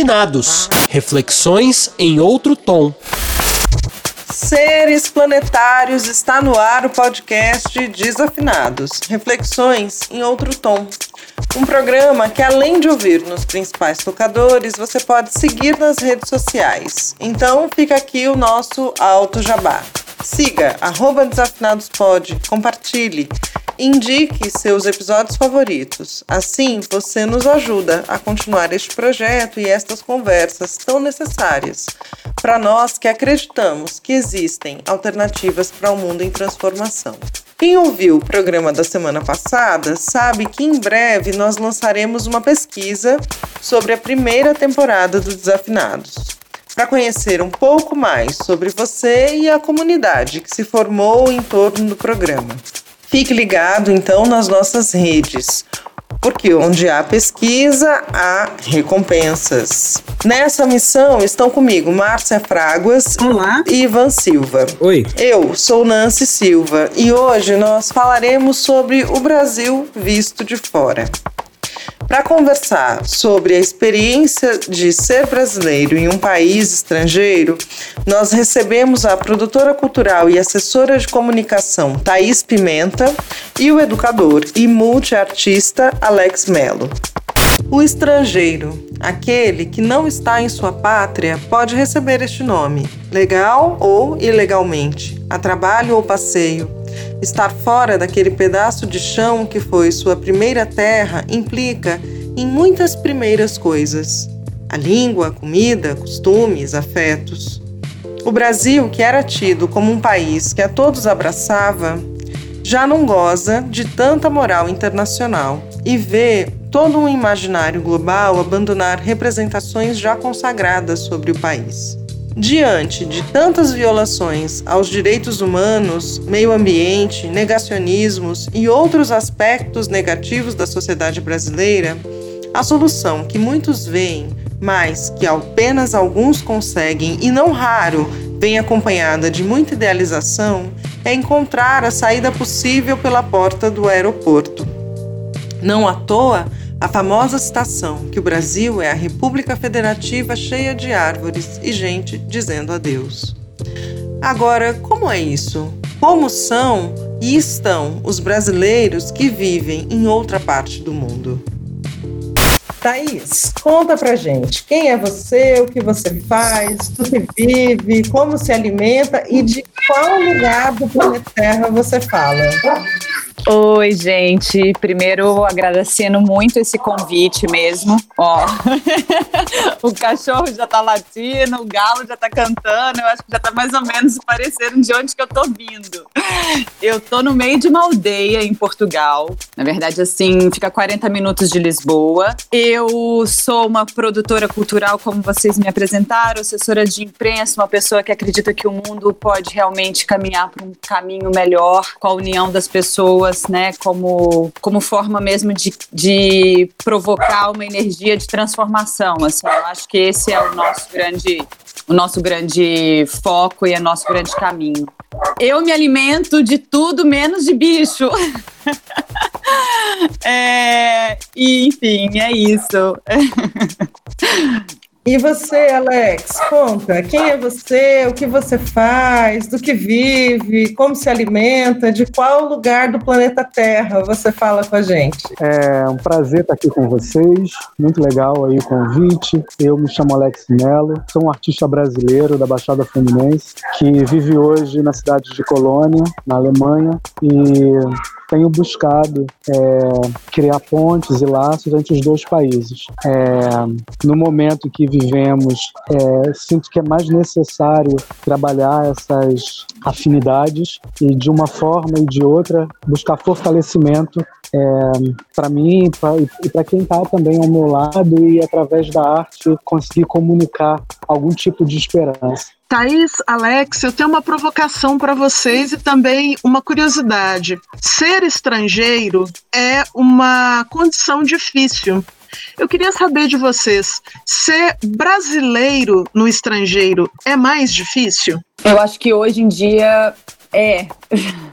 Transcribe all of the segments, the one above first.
Desafinados Reflexões em outro tom. Seres planetários está no ar o podcast Desafinados Reflexões em outro tom. Um programa que, além de ouvir nos principais tocadores, você pode seguir nas redes sociais. Então, fica aqui o nosso alto jabá. Siga, desafinadospod, compartilhe, indique seus episódios favoritos. Assim, você nos ajuda a continuar este projeto e estas conversas tão necessárias para nós que acreditamos que existem alternativas para o um mundo em transformação. Quem ouviu o programa da semana passada sabe que em breve nós lançaremos uma pesquisa sobre a primeira temporada do Desafinados. Para conhecer um pouco mais sobre você e a comunidade que se formou em torno do programa. Fique ligado então nas nossas redes porque onde há pesquisa, há recompensas. Nessa missão estão comigo Márcia Fraguas Olá. e Ivan Silva. Oi. Eu sou Nancy Silva e hoje nós falaremos sobre o Brasil visto de fora. Para conversar sobre a experiência de ser brasileiro em um país estrangeiro, nós recebemos a produtora cultural e assessora de comunicação Thaís Pimenta e o educador e multiartista Alex Mello. O estrangeiro, aquele que não está em sua pátria, pode receber este nome, legal ou ilegalmente, a trabalho ou passeio Estar fora daquele pedaço de chão que foi sua primeira terra implica em muitas primeiras coisas: a língua, a comida, costumes, afetos. O Brasil, que era tido como um país que a todos abraçava, já não goza de tanta moral internacional e vê todo um imaginário global abandonar representações já consagradas sobre o país. Diante de tantas violações aos direitos humanos, meio ambiente, negacionismos e outros aspectos negativos da sociedade brasileira, a solução que muitos veem, mas que apenas alguns conseguem e não raro vem acompanhada de muita idealização, é encontrar a saída possível pela porta do aeroporto. Não à toa, a famosa citação que o Brasil é a República Federativa cheia de árvores e gente dizendo adeus. Agora, como é isso? Como são e estão os brasileiros que vivem em outra parte do mundo? Thaís, conta pra gente quem é você, o que você faz, do que vive, como se alimenta e de qual lugar do planeta Terra você fala. Oi, gente. Primeiro, agradecendo muito esse convite mesmo. Ó, o cachorro já tá latindo, o galo já tá cantando. Eu acho que já tá mais ou menos parecendo de onde que eu tô vindo. Eu tô no meio de uma aldeia em Portugal. Na verdade, assim, fica 40 minutos de Lisboa. Eu sou uma produtora cultural, como vocês me apresentaram, assessora de imprensa, uma pessoa que acredita que o mundo pode realmente caminhar para um caminho melhor com a união das pessoas pessoas, né, como, como forma mesmo de, de provocar uma energia de transformação. Assim, eu acho que esse é o nosso grande, o nosso grande foco e é nosso grande caminho. Eu me alimento de tudo menos de bicho. é, enfim, é isso. E você, Alex, conta, quem é você, o que você faz, do que vive, como se alimenta, de qual lugar do planeta Terra você fala com a gente? É um prazer estar aqui com vocês, muito legal aí o convite. Eu me chamo Alex Mello, sou um artista brasileiro da Baixada Fluminense que vive hoje na cidade de Colônia, na Alemanha, e tenho buscado é, criar pontes e laços entre os dois países. É, no momento que vivemos, é, sinto que é mais necessário trabalhar essas afinidades e, de uma forma e de outra, buscar fortalecimento é, para mim pra, e para quem está também ao meu lado e, através da arte, conseguir comunicar algum tipo de esperança. Thaís, Alex, eu tenho uma provocação para vocês e também uma curiosidade. Ser estrangeiro é uma condição difícil. Eu queria saber de vocês, ser brasileiro no estrangeiro é mais difícil? Eu acho que hoje em dia é,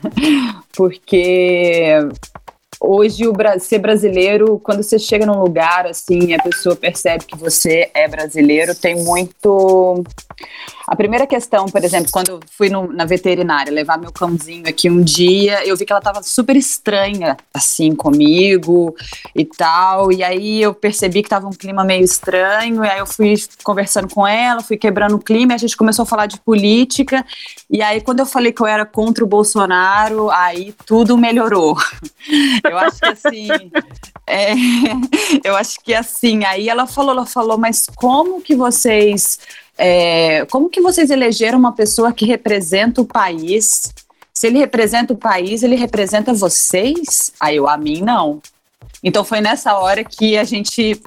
porque hoje o ser brasileiro, quando você chega num lugar assim, a pessoa percebe que você é brasileiro, tem muito a primeira questão, por exemplo, quando eu fui no, na veterinária levar meu cãozinho aqui um dia, eu vi que ela estava super estranha, assim, comigo e tal. E aí eu percebi que estava um clima meio estranho. E aí eu fui conversando com ela, fui quebrando o clima. E a gente começou a falar de política. E aí, quando eu falei que eu era contra o Bolsonaro, aí tudo melhorou. Eu acho que assim. É, eu acho que assim, aí ela falou, ela falou, mas como que vocês é, como que vocês elegeram uma pessoa que representa o país? Se ele representa o país, ele representa vocês? Aí eu, a mim, não. Então foi nessa hora que a gente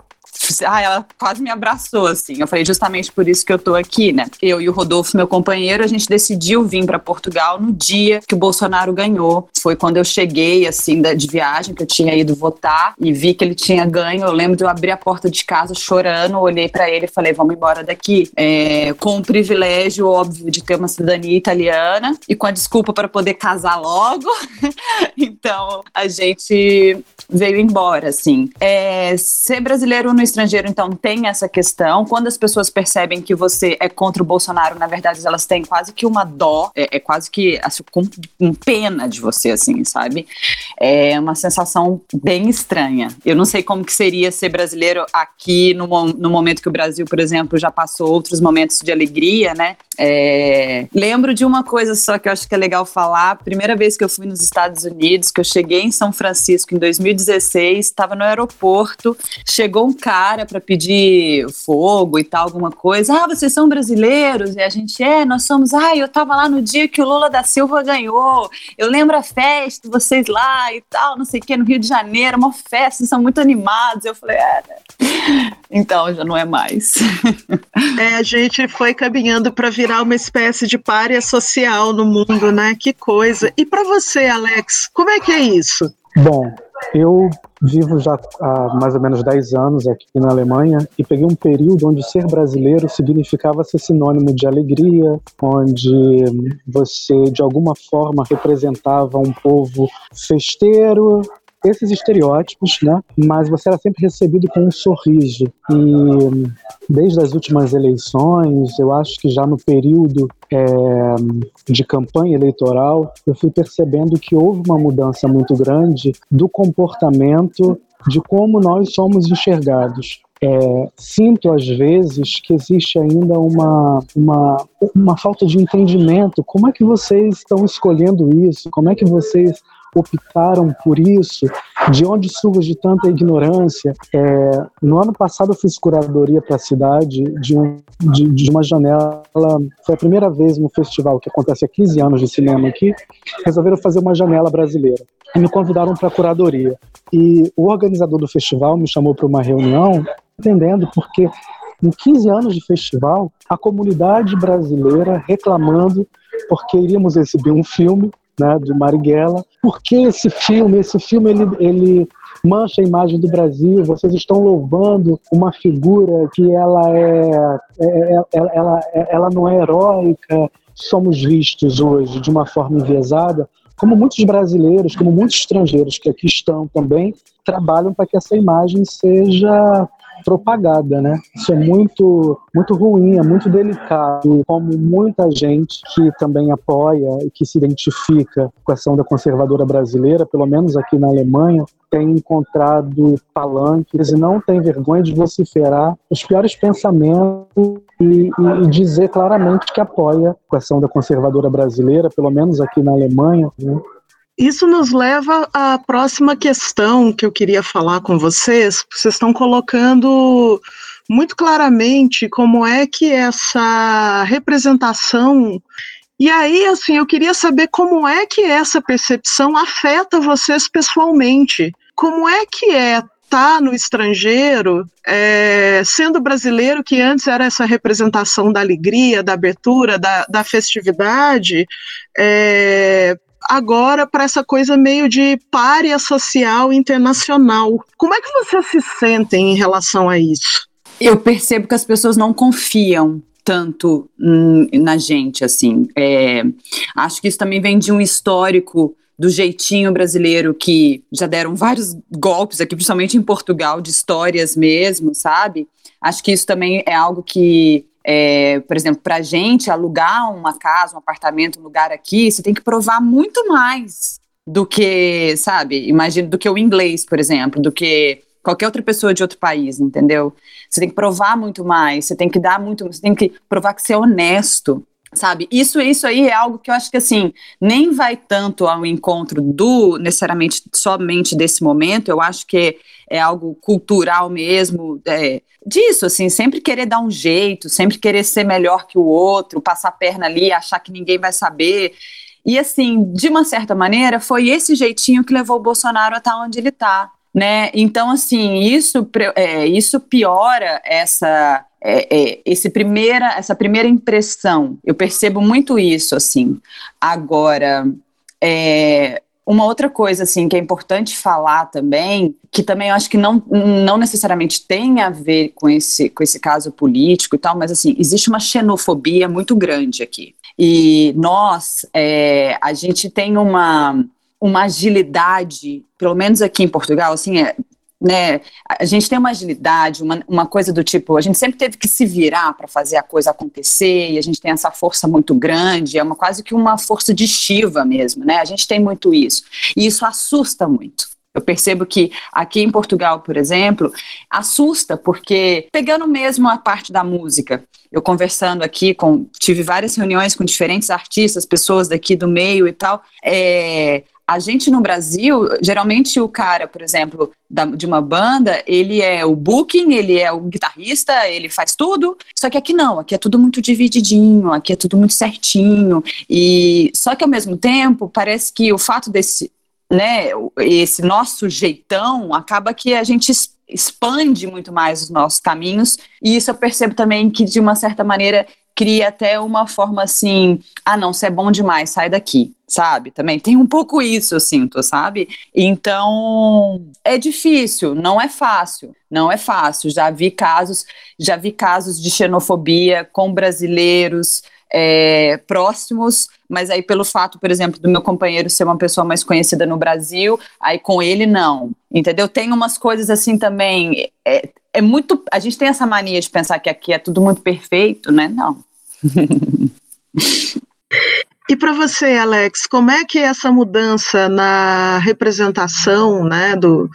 ah, ela quase me abraçou, assim. Eu falei, justamente por isso que eu tô aqui, né? Eu e o Rodolfo, meu companheiro, a gente decidiu vir para Portugal no dia que o Bolsonaro ganhou. Foi quando eu cheguei, assim, de viagem, que eu tinha ido votar e vi que ele tinha ganho. Eu lembro de eu abrir a porta de casa chorando, olhei para ele e falei, vamos embora daqui. É, com o privilégio, óbvio, de ter uma cidadania italiana e com a desculpa para poder casar logo. então, a gente veio embora, assim. É, ser brasileiro no estrangeiro, então, tem essa questão. Quando as pessoas percebem que você é contra o Bolsonaro, na verdade, elas têm quase que uma dó, é, é quase que assim, com, com, pena de você, assim, sabe? É uma sensação bem estranha. Eu não sei como que seria ser brasileiro aqui no, no momento que o Brasil, por exemplo, já passou outros momentos de alegria, né? É, lembro de uma coisa só que eu acho que é legal falar. Primeira vez que eu fui nos Estados Unidos, que eu cheguei em São Francisco em 2016, estava no aeroporto, chegou um cara para pedir fogo e tal, alguma coisa. Ah, vocês são brasileiros? E a gente é, nós somos. Ah, eu estava lá no dia que o Lula da Silva ganhou. Eu lembro a festa, vocês lá e tal, não sei o que, no Rio de Janeiro, uma festa, são muito animados. Eu falei, é, né? Então já não é mais. É, a gente foi caminhando para virar virar uma espécie de párea social no mundo, né? Que coisa. E para você, Alex, como é que é isso? Bom, eu vivo já há mais ou menos 10 anos aqui na Alemanha e peguei um período onde ser brasileiro significava ser sinônimo de alegria, onde você de alguma forma representava um povo festeiro, esses estereótipos, né? Mas você era sempre recebido com um sorriso. E desde as últimas eleições, eu acho que já no período é, de campanha eleitoral, eu fui percebendo que houve uma mudança muito grande do comportamento de como nós somos enxergados. É, sinto às vezes que existe ainda uma, uma, uma falta de entendimento. Como é que vocês estão escolhendo isso? Como é que vocês optaram por isso? De onde surge tanta ignorância? É, no ano passado eu fiz curadoria para a cidade de, um, de, de, uma janela. Foi a primeira vez no festival que acontece há 15 anos de cinema aqui. Resolveram fazer uma janela brasileira e me convidaram para curadoria. E o organizador do festival me chamou para uma reunião, entendendo porque em 15 anos de festival, a comunidade brasileira reclamando porque iríamos exibir um filme né, do Marighella. Por que esse filme? Esse filme ele, ele mancha a imagem do Brasil. Vocês estão louvando uma figura que ela é, é, é ela, ela, ela não é heróica. Somos vistos hoje de uma forma enviesada, como muitos brasileiros, como muitos estrangeiros que aqui estão também, trabalham para que essa imagem seja propagada, né? Isso é muito, muito ruim, é muito delicado. Como muita gente que também apoia e que se identifica com a ação da conservadora brasileira, pelo menos aqui na Alemanha, tem encontrado palanques e não tem vergonha de vociferar os piores pensamentos e, e, dizer claramente que apoia a ação da conservadora brasileira, pelo menos aqui na Alemanha. Né? Isso nos leva à próxima questão que eu queria falar com vocês. Vocês estão colocando muito claramente como é que essa representação. E aí, assim, eu queria saber como é que essa percepção afeta vocês pessoalmente. Como é que é estar tá no estrangeiro, é, sendo brasileiro, que antes era essa representação da alegria, da abertura, da, da festividade, é, agora para essa coisa meio de párea social internacional. Como é que vocês se sentem em relação a isso? Eu percebo que as pessoas não confiam tanto na gente, assim. É, acho que isso também vem de um histórico do jeitinho brasileiro que já deram vários golpes aqui, principalmente em Portugal, de histórias mesmo, sabe? Acho que isso também é algo que é, por exemplo, para a gente alugar uma casa, um apartamento, um lugar aqui, você tem que provar muito mais do que, sabe, imagino, do que o inglês, por exemplo, do que qualquer outra pessoa de outro país, entendeu? Você tem que provar muito mais, você tem que dar muito, você tem que provar que você é honesto, sabe? Isso, isso aí é algo que eu acho que assim nem vai tanto ao encontro do necessariamente somente desse momento. Eu acho que é algo cultural mesmo, é, disso assim, sempre querer dar um jeito, sempre querer ser melhor que o outro, passar a perna ali, achar que ninguém vai saber. E assim, de uma certa maneira, foi esse jeitinho que levou o Bolsonaro a estar onde ele está. Né? Então, assim, isso, é, isso piora essa, é, é, esse primeira, essa primeira impressão. Eu percebo muito isso, assim. Agora, é, uma outra coisa, assim, que é importante falar também, que também eu acho que não, não necessariamente tem a ver com esse, com esse caso político e tal, mas, assim, existe uma xenofobia muito grande aqui. E nós, é, a gente tem uma uma agilidade, pelo menos aqui em Portugal, assim, é, né, a gente tem uma agilidade, uma, uma coisa do tipo, a gente sempre teve que se virar para fazer a coisa acontecer, e a gente tem essa força muito grande, é uma quase que uma força de Shiva mesmo, né? A gente tem muito isso. E isso assusta muito. Eu percebo que aqui em Portugal, por exemplo, assusta, porque pegando mesmo a parte da música, eu conversando aqui com, tive várias reuniões com diferentes artistas, pessoas daqui do meio e tal, é, a gente no Brasil, geralmente o cara, por exemplo, da, de uma banda, ele é o booking, ele é o guitarrista, ele faz tudo. Só que aqui não, aqui é tudo muito divididinho, aqui é tudo muito certinho. E só que ao mesmo tempo, parece que o fato desse, né, esse nosso jeitão acaba que a gente expande muito mais os nossos caminhos. E isso eu percebo também que de uma certa maneira cria até uma forma assim, ah não, você é bom demais, sai daqui, sabe? Também tem um pouco isso, eu sinto, sabe? Então, é difícil, não é fácil, não é fácil. Já vi casos, já vi casos de xenofobia com brasileiros, é, próximos, mas aí pelo fato, por exemplo, do meu companheiro ser uma pessoa mais conhecida no Brasil, aí com ele não, entendeu? Tem umas coisas assim também, é, é muito, a gente tem essa mania de pensar que aqui é tudo muito perfeito, né? Não. E para você, Alex, como é que é essa mudança na representação né, do,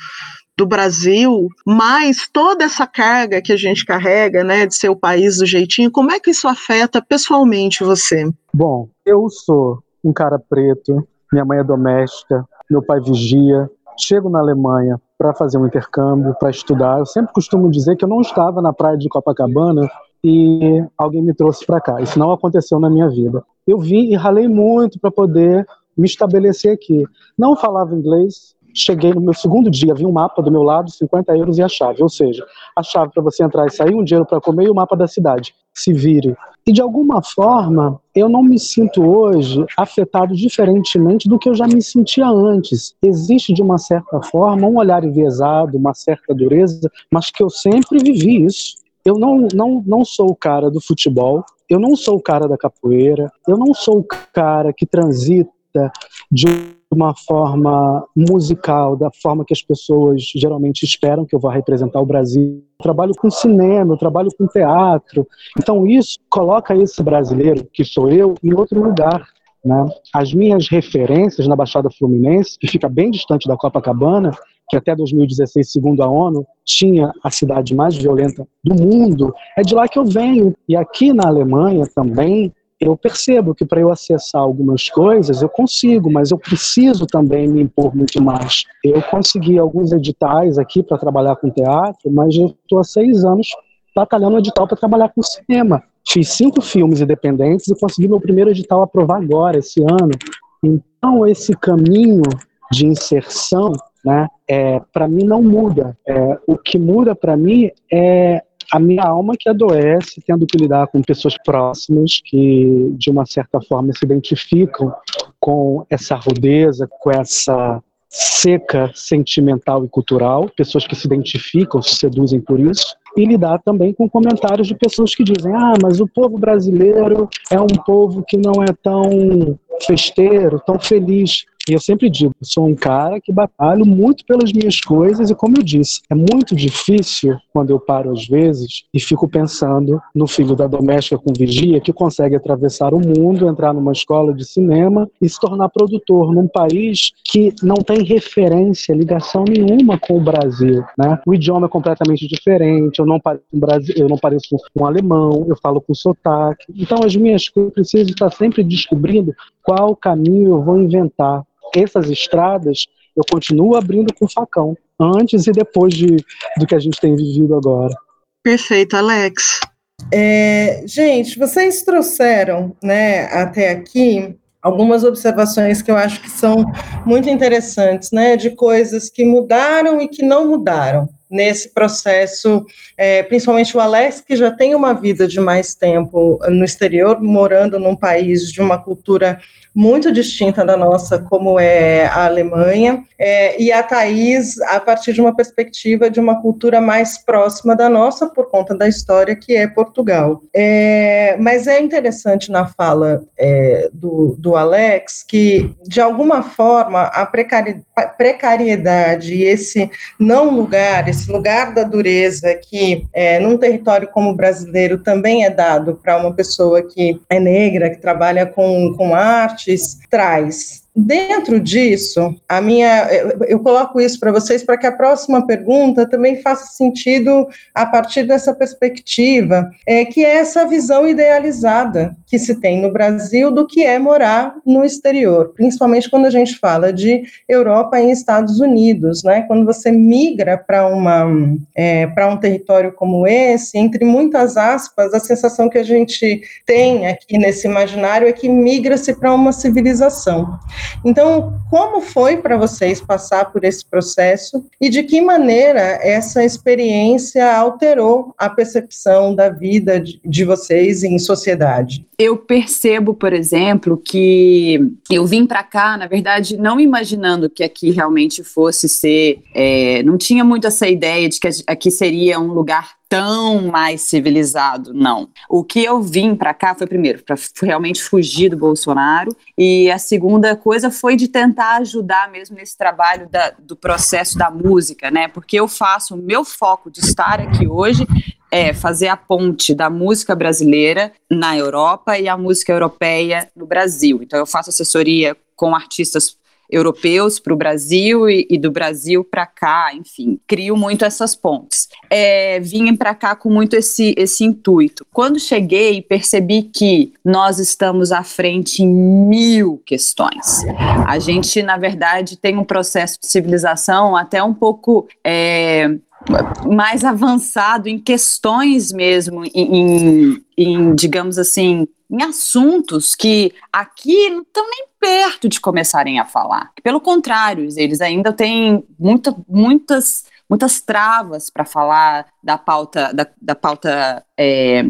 do Brasil, mais toda essa carga que a gente carrega, né, de ser o país do jeitinho, como é que isso afeta pessoalmente você? Bom, eu sou um cara preto, minha mãe é doméstica, meu pai vigia, chego na Alemanha para fazer um intercâmbio, para estudar. Eu sempre costumo dizer que eu não estava na praia de Copacabana e alguém me trouxe para cá. Isso não aconteceu na minha vida. Eu vim e ralei muito para poder me estabelecer aqui. Não falava inglês. Cheguei no meu segundo dia, vi um mapa do meu lado, 50 euros e a chave. Ou seja, a chave para você entrar e sair, um dinheiro para comer e o mapa da cidade. Se vire. E de alguma forma, eu não me sinto hoje afetado diferentemente do que eu já me sentia antes. Existe, de uma certa forma, um olhar enviesado, uma certa dureza, mas que eu sempre vivi isso eu não, não, não sou o cara do futebol, eu não sou o cara da capoeira, eu não sou o cara que transita de uma forma musical, da forma que as pessoas geralmente esperam que eu vá representar o Brasil. Eu trabalho com cinema, eu trabalho com teatro. Então isso coloca esse brasileiro, que sou eu, em outro lugar. Né? As minhas referências na Baixada Fluminense, que fica bem distante da Copacabana, que até 2016, segundo a ONU, tinha a cidade mais violenta do mundo, é de lá que eu venho. E aqui na Alemanha também, eu percebo que para eu acessar algumas coisas eu consigo, mas eu preciso também me impor muito mais. Eu consegui alguns editais aqui para trabalhar com teatro, mas eu estou há seis anos batalhando edital para trabalhar com cinema. Fiz cinco filmes independentes e consegui meu primeiro edital aprovar agora, esse ano. Então, esse caminho de inserção né? É, para mim não muda. É, o que muda para mim é a minha alma que adoece, tendo que lidar com pessoas próximas que, de uma certa forma, se identificam com essa rudeza, com essa seca sentimental e cultural, pessoas que se identificam, se seduzem por isso, e lidar também com comentários de pessoas que dizem: ah, mas o povo brasileiro é um povo que não é tão festeiro, tão feliz. E eu sempre digo, eu sou um cara que batalho muito pelas minhas coisas e como eu disse, é muito difícil quando eu paro às vezes e fico pensando no filho da doméstica com vigia que consegue atravessar o mundo, entrar numa escola de cinema e se tornar produtor num país que não tem referência, ligação nenhuma com o Brasil, né? O idioma é completamente diferente, eu não pareço um, Brasil, eu não pareço um alemão, eu falo com sotaque. Então as minhas coisas precisam estar sempre descobrindo qual caminho eu vou inventar. Essas estradas eu continuo abrindo com facão, antes e depois de, do que a gente tem vivido agora. Perfeito, Alex. É, gente, vocês trouxeram né, até aqui algumas observações que eu acho que são muito interessantes, né, de coisas que mudaram e que não mudaram nesse processo, é, principalmente o Alex, que já tem uma vida de mais tempo no exterior, morando num país de uma cultura muito distinta da nossa, como é a Alemanha, é, e a Thais, a partir de uma perspectiva de uma cultura mais próxima da nossa, por conta da história que é Portugal. É, mas é interessante na fala é, do, do Alex que, de alguma forma, a precari precariedade e esse não lugar, esse lugar da dureza que, é, num território como o brasileiro, também é dado para uma pessoa que é negra, que trabalha com, com arte, artes traz Dentro disso, a minha, eu, coloco isso para vocês para que a próxima pergunta também faça sentido a partir dessa perspectiva, é, que é essa visão idealizada que se tem no Brasil do que é morar no exterior, principalmente quando a gente fala de Europa e Estados Unidos, né? Quando você migra para uma é, para um território como esse, entre muitas aspas, a sensação que a gente tem aqui nesse imaginário é que migra-se para uma civilização. Então, como foi para vocês passar por esse processo e de que maneira essa experiência alterou a percepção da vida de, de vocês em sociedade? Eu percebo, por exemplo, que eu vim para cá, na verdade, não imaginando que aqui realmente fosse ser. É, não tinha muito essa ideia de que aqui seria um lugar tão mais civilizado, não. O que eu vim para cá foi primeiro para realmente fugir do Bolsonaro e a segunda coisa foi de tentar ajudar mesmo nesse trabalho da, do processo da música, né? Porque eu faço o meu foco de estar aqui hoje é fazer a ponte da música brasileira na Europa e a música europeia no Brasil. Então eu faço assessoria com artistas europeus para o Brasil e, e, do Brasil para cá, enfim, crio muito essas pontes. É, vim para cá com muito esse, esse intuito. Quando cheguei, percebi que nós estamos à frente em mil questões. A gente, na verdade, tem um processo de civilização até um pouco. É, mais avançado em questões mesmo, em, em, em digamos assim, em assuntos que aqui não estão nem perto de começarem a falar. Pelo contrário, eles ainda têm muita, muitas, muitas travas para falar da pauta, da, da pauta é,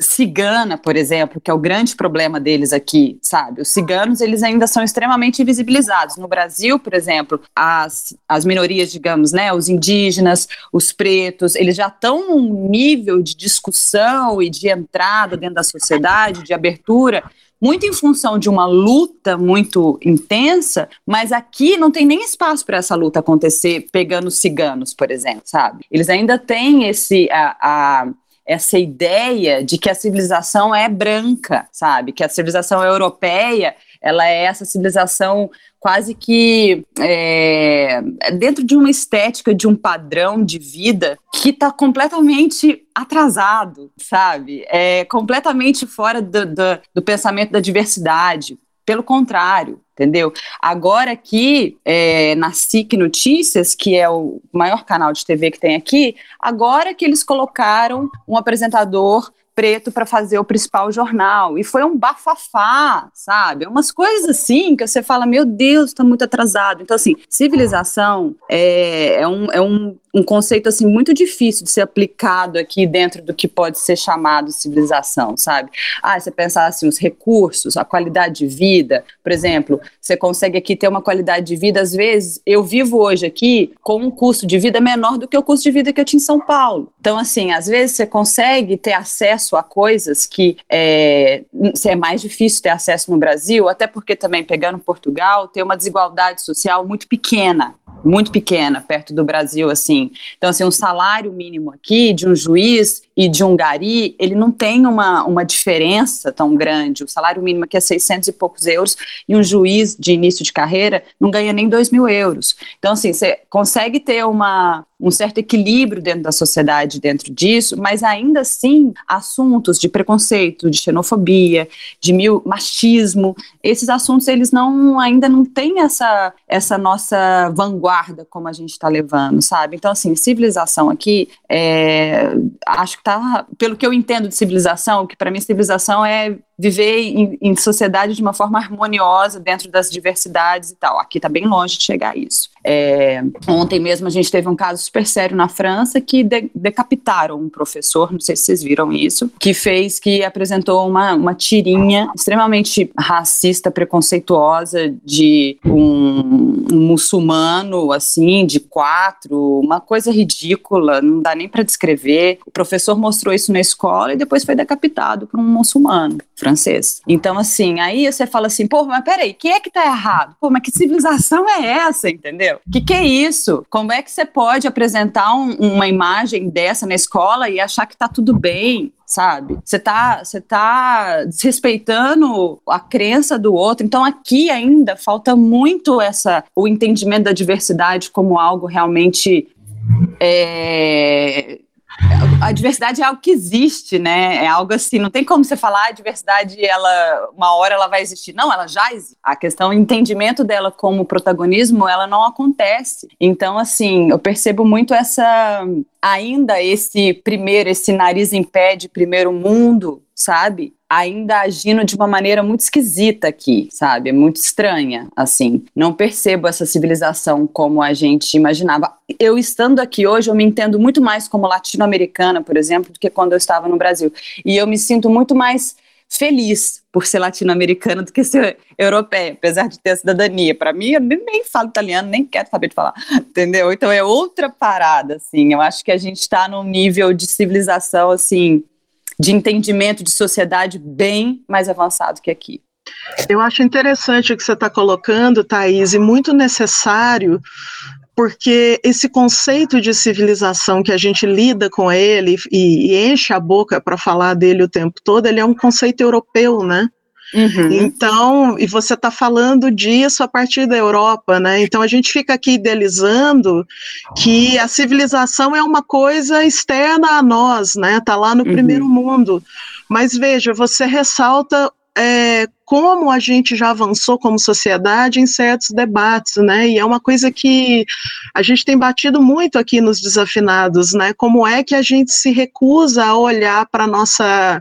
cigana, por exemplo, que é o grande problema deles aqui, sabe? Os ciganos, eles ainda são extremamente invisibilizados. No Brasil, por exemplo, as, as minorias, digamos, né, os indígenas, os pretos, eles já estão num nível de discussão e de entrada dentro da sociedade, de abertura, muito em função de uma luta muito intensa, mas aqui não tem nem espaço para essa luta acontecer pegando ciganos, por exemplo, sabe? Eles ainda têm esse a, a essa ideia de que a civilização é branca, sabe? Que a civilização europeia ela é essa civilização quase que é, dentro de uma estética, de um padrão de vida que está completamente atrasado, sabe? É completamente fora do, do, do pensamento da diversidade. Pelo contrário, entendeu? Agora aqui, é, na SIC Notícias, que é o maior canal de TV que tem aqui, agora que eles colocaram um apresentador preto para fazer o principal jornal. E foi um bafafá, sabe? Umas coisas assim que você fala, meu Deus, está muito atrasado. Então, assim, civilização é, é, um, é, um, um conceito assim muito difícil de ser aplicado aqui dentro do que pode ser chamado civilização, sabe? Ah, você pensar assim, os recursos, a qualidade de vida, por exemplo, você consegue aqui ter uma qualidade de vida, às vezes, eu vivo hoje aqui com um custo de vida menor do que o custo de vida que eu tinha em São Paulo. Então, assim, às vezes você consegue ter acesso a coisas que é, é mais difícil ter acesso no Brasil, até porque também, pegando Portugal, tem uma desigualdade social muito pequena muito pequena perto do Brasil, assim. Então, assim, um salário mínimo aqui de um juiz e de um gari, ele não tem uma, uma diferença tão grande. O salário mínimo aqui é 600 e poucos euros e um juiz de início de carreira não ganha nem 2 mil euros. Então, assim, você consegue ter uma, um certo equilíbrio dentro da sociedade dentro disso, mas ainda assim, assuntos de preconceito, de xenofobia, de mil, machismo, esses assuntos, eles não ainda não têm essa, essa nossa vanguarda como a gente está levando, sabe? Então, assim, civilização aqui, é, acho que tá, pelo que eu entendo de civilização, que para mim civilização é viver em, em, sociedade de uma forma harmoniosa dentro das diversidades e tal. Aqui está bem longe de chegar a isso. É, ontem mesmo a gente teve um caso super sério na França que de, decapitaram um professor, não sei se vocês viram isso, que fez, que apresentou uma, uma tirinha extremamente racista, preconceituosa de um, um muçulmano, assim, de quatro, uma coisa ridícula, não dá nem para descrever. O professor mostrou isso na escola e depois foi decapitado por um muçulmano francês. Então, assim, aí você fala assim, pô, mas peraí, quem é que tá errado? Pô, mas que civilização é essa, entendeu? Que que é isso? Como é que você pode apresentar um, uma imagem dessa na escola e achar que tá tudo bem? sabe? Você tá, você tá desrespeitando a crença do outro. Então aqui ainda falta muito essa o entendimento da diversidade como algo realmente é, a diversidade é algo que existe, né? É algo assim, não tem como você falar a diversidade, ela uma hora ela vai existir. Não, ela já existe. A questão, o entendimento dela como protagonismo, ela não acontece. Então, assim, eu percebo muito essa ainda esse primeiro, esse nariz em pé de primeiro mundo, sabe? Ainda agindo de uma maneira muito esquisita aqui, sabe? Muito estranha, assim. Não percebo essa civilização como a gente imaginava. Eu estando aqui hoje, eu me entendo muito mais como latino-americana, por exemplo, do que quando eu estava no Brasil. E eu me sinto muito mais feliz por ser latino-americana do que ser europeia, apesar de ter a cidadania. Para mim, eu nem falo italiano, nem quero saber de falar, entendeu? Então é outra parada, assim. Eu acho que a gente está num nível de civilização, assim, de entendimento de sociedade bem mais avançado que aqui. Eu acho interessante o que você está colocando, Thaís, e muito necessário, porque esse conceito de civilização que a gente lida com ele e, e enche a boca para falar dele o tempo todo, ele é um conceito europeu, né? Uhum. Então, e você está falando disso a partir da Europa, né? Então a gente fica aqui idealizando que a civilização é uma coisa externa a nós, né? Está lá no uhum. primeiro mundo. Mas veja, você ressalta é, como a gente já avançou como sociedade em certos debates, né? E é uma coisa que a gente tem batido muito aqui nos desafinados, né? Como é que a gente se recusa a olhar para nossa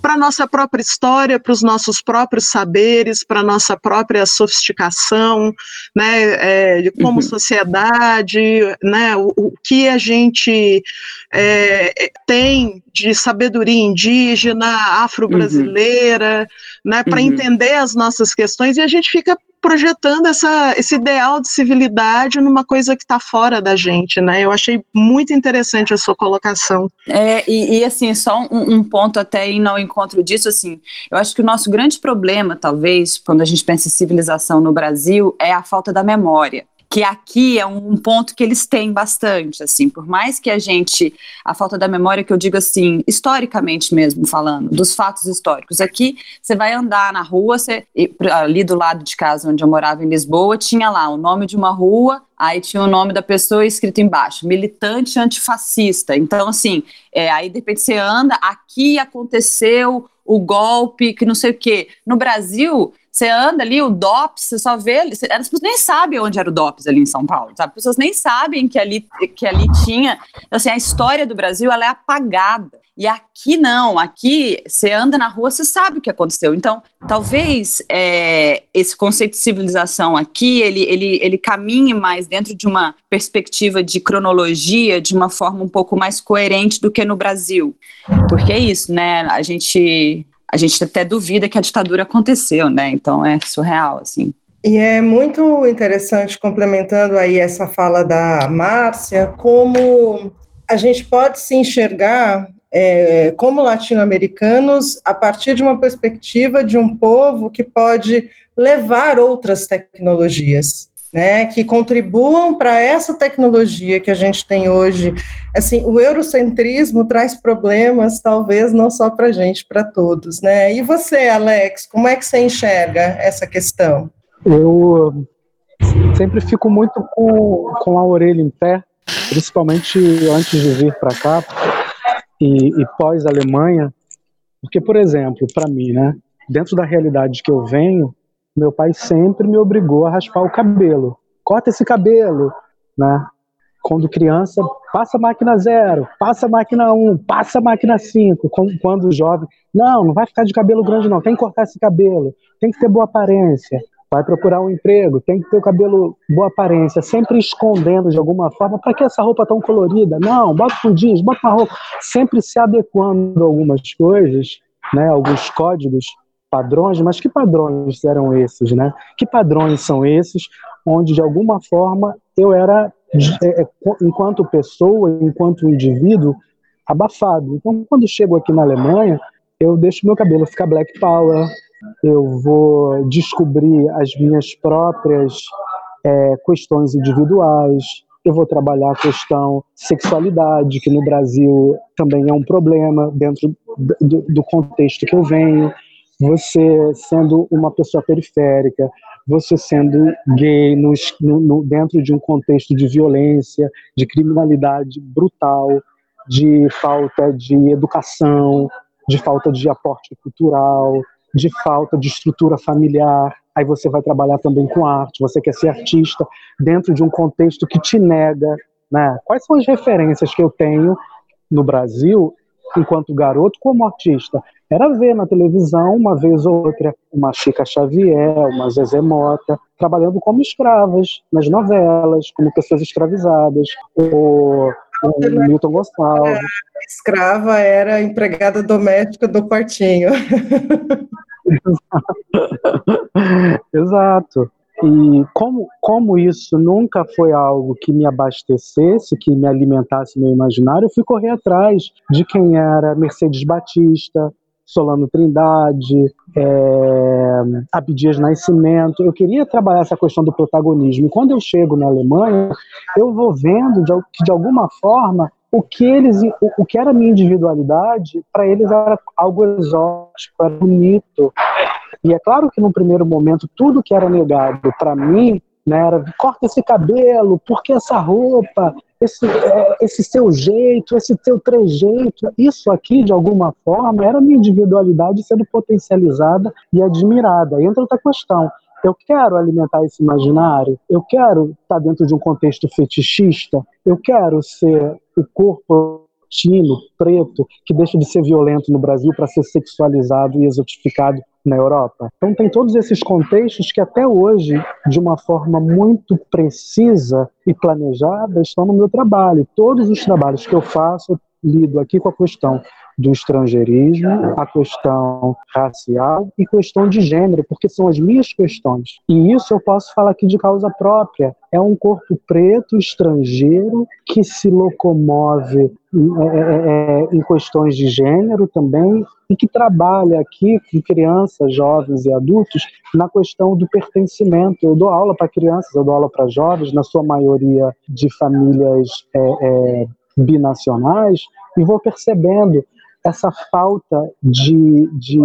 para nossa própria história, para os nossos próprios saberes, para nossa própria sofisticação, né? É, como uhum. sociedade, né? O, o, que a gente é, tem de sabedoria indígena, afro-brasileira, uhum. né? Para uhum entender as nossas questões e a gente fica projetando essa, esse ideal de civilidade numa coisa que está fora da gente, né? Eu achei muito interessante a sua colocação. É, e, e assim, só um, um, ponto até ir ao encontro disso, assim, eu acho que o nosso grande problema, talvez, quando a gente pensa em civilização no Brasil, é a falta da memória que aqui é um ponto que eles têm bastante, assim, por mais que a gente, a falta da memória que eu digo assim, historicamente mesmo falando, dos fatos históricos, aqui você vai andar na rua, você, ali do lado de casa onde eu morava em Lisboa, tinha lá o nome de uma rua, aí tinha o nome da pessoa escrito embaixo, militante antifascista, então assim, é, aí de repente você anda, aqui aconteceu o golpe, que não sei o quê. No Brasil, você anda ali, o DOPS, você só vê. As pessoas nem sabem onde era o DOPS ali em São Paulo, sabe? As pessoas nem sabem que ali, que ali tinha. Então, assim, a história do Brasil ela é apagada. E aqui não, aqui você anda na rua, você sabe o que aconteceu. Então, talvez é, esse conceito de civilização aqui, ele, ele, ele caminhe mais dentro de uma perspectiva de cronologia, de uma forma um pouco mais coerente do que no Brasil. Porque é isso, né? A gente, a gente até duvida que a ditadura aconteceu, né? Então é surreal, assim. E é muito interessante, complementando aí essa fala da Márcia, como a gente pode se enxergar é, como latino-americanos a partir de uma perspectiva de um povo que pode levar outras tecnologias. Né, que contribuam para essa tecnologia que a gente tem hoje. Assim, o eurocentrismo traz problemas, talvez não só para a gente, para todos, né? E você, Alex, como é que você enxerga essa questão? Eu sempre fico muito com, com a orelha em pé, principalmente antes de vir para cá, e, e pós-Alemanha, porque, por exemplo, para mim, né, dentro da realidade que eu venho, meu pai sempre me obrigou a raspar o cabelo. Corta esse cabelo, né? Quando criança, passa máquina zero, passa máquina um, passa máquina cinco. Quando jovem, não, não vai ficar de cabelo grande não, tem que cortar esse cabelo, tem que ter boa aparência vai procurar um emprego, tem que ter o cabelo boa aparência, sempre escondendo de alguma forma. Para que essa roupa tão colorida? Não, bota um jeans, bota uma roupa. Sempre se adequando a algumas coisas, né, alguns códigos, padrões, mas que padrões eram esses, né? Que padrões são esses onde de alguma forma eu era é, é, enquanto pessoa, enquanto indivíduo, abafado. Então, quando chego aqui na Alemanha, eu deixo meu cabelo ficar black power, eu vou descobrir as minhas próprias é, questões individuais, eu vou trabalhar a questão sexualidade, que no Brasil também é um problema dentro do, do contexto que eu venho. Você sendo uma pessoa periférica, você sendo gay no, no, dentro de um contexto de violência, de criminalidade brutal, de falta de educação, de falta de aporte cultural, de falta de estrutura familiar. Aí você vai trabalhar também com arte, você quer ser artista dentro de um contexto que te nega. Né? Quais são as referências que eu tenho no Brasil enquanto garoto como artista? Era ver na televisão, uma vez ou outra, uma Chica Xavier, uma Zezé Mota, trabalhando como escravas nas novelas, como pessoas escravizadas, ou o Milton Gonçalves. A escrava era empregada doméstica do quartinho. Exato. E como, como isso nunca foi algo que me abastecesse, que me alimentasse meu imaginário, eu fui correr atrás de quem era Mercedes Batista, Solano Trindade, é, Abdias Nascimento. Eu queria trabalhar essa questão do protagonismo. E quando eu chego na Alemanha, eu vou vendo que, de alguma forma, o que eles, o, que era minha individualidade, para eles era algo exótico, era bonito. E é claro que no primeiro momento, tudo que era negado para mim, né, era corta esse cabelo, por que essa roupa, esse, é, esse seu jeito, esse seu trejeito, isso aqui, de alguma forma, era minha individualidade sendo potencializada e admirada. Entra outra questão. Eu quero alimentar esse imaginário, eu quero estar dentro de um contexto fetichista, eu quero ser o corpo latino, preto, que deixa de ser violento no Brasil para ser sexualizado e exotificado na Europa. Então tem todos esses contextos que até hoje, de uma forma muito precisa e planejada, estão no meu trabalho. Todos os trabalhos que eu faço, eu lido aqui com a questão do estrangeirismo, a questão racial e questão de gênero, porque são as minhas questões. E isso eu posso falar aqui de causa própria. É um corpo preto estrangeiro que se locomove é, é, é, em questões de gênero também e que trabalha aqui com crianças, jovens e adultos na questão do pertencimento. Eu dou aula para crianças, eu dou aula para jovens, na sua maioria de famílias é, é, binacionais, e vou percebendo essa falta de, de,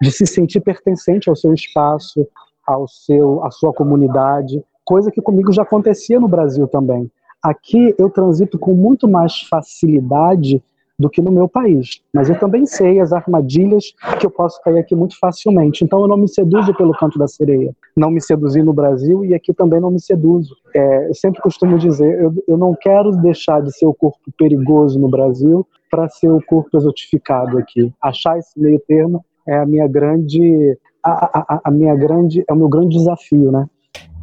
de se sentir pertencente ao seu espaço, ao seu, à sua comunidade, coisa que comigo já acontecia no Brasil também. Aqui eu transito com muito mais facilidade do que no meu país. Mas eu também sei as armadilhas que eu posso cair aqui muito facilmente. Então eu não me seduzo pelo canto da sereia. Não me seduzi no Brasil e aqui também não me seduzo. É, eu sempre costumo dizer, eu, eu não quero deixar de ser o corpo perigoso no Brasil para ser o corpo exotificado aqui. Achar esse meio termo é a minha grande, a, a, a minha grande, é o meu grande desafio, né?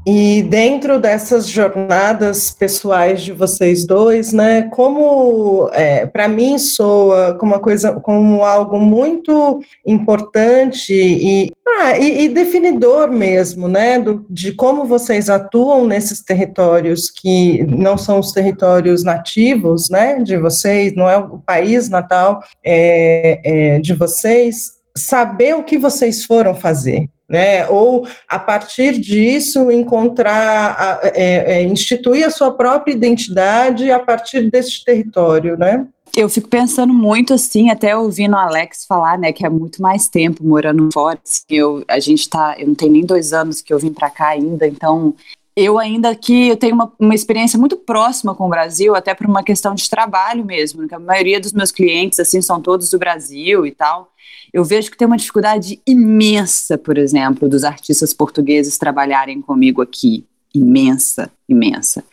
E dentro dessas jornadas pessoais de vocês dois, né, como é, para mim soa como uma coisa, como algo muito importante e, ah, e, e definidor mesmo, né, do, de como vocês atuam nesses territórios que não são os territórios nativos, né, de vocês, não é o país natal é, é, de vocês, saber o que vocês foram fazer, né? Ou a partir disso encontrar, é, é, instituir a sua própria identidade a partir desse território, né? Eu fico pensando muito assim, até ouvindo o Alex falar, né, que é muito mais tempo morando fora. Assim, eu, a gente tá, eu não tenho nem dois anos que eu vim para cá ainda, então eu ainda aqui eu tenho uma, uma experiência muito próxima com o Brasil, até por uma questão de trabalho mesmo, né, que a maioria dos meus clientes assim são todos do Brasil e tal. Eu vejo que tem uma dificuldade imensa, por exemplo, dos artistas portugueses trabalharem comigo aqui, imensa, imensa.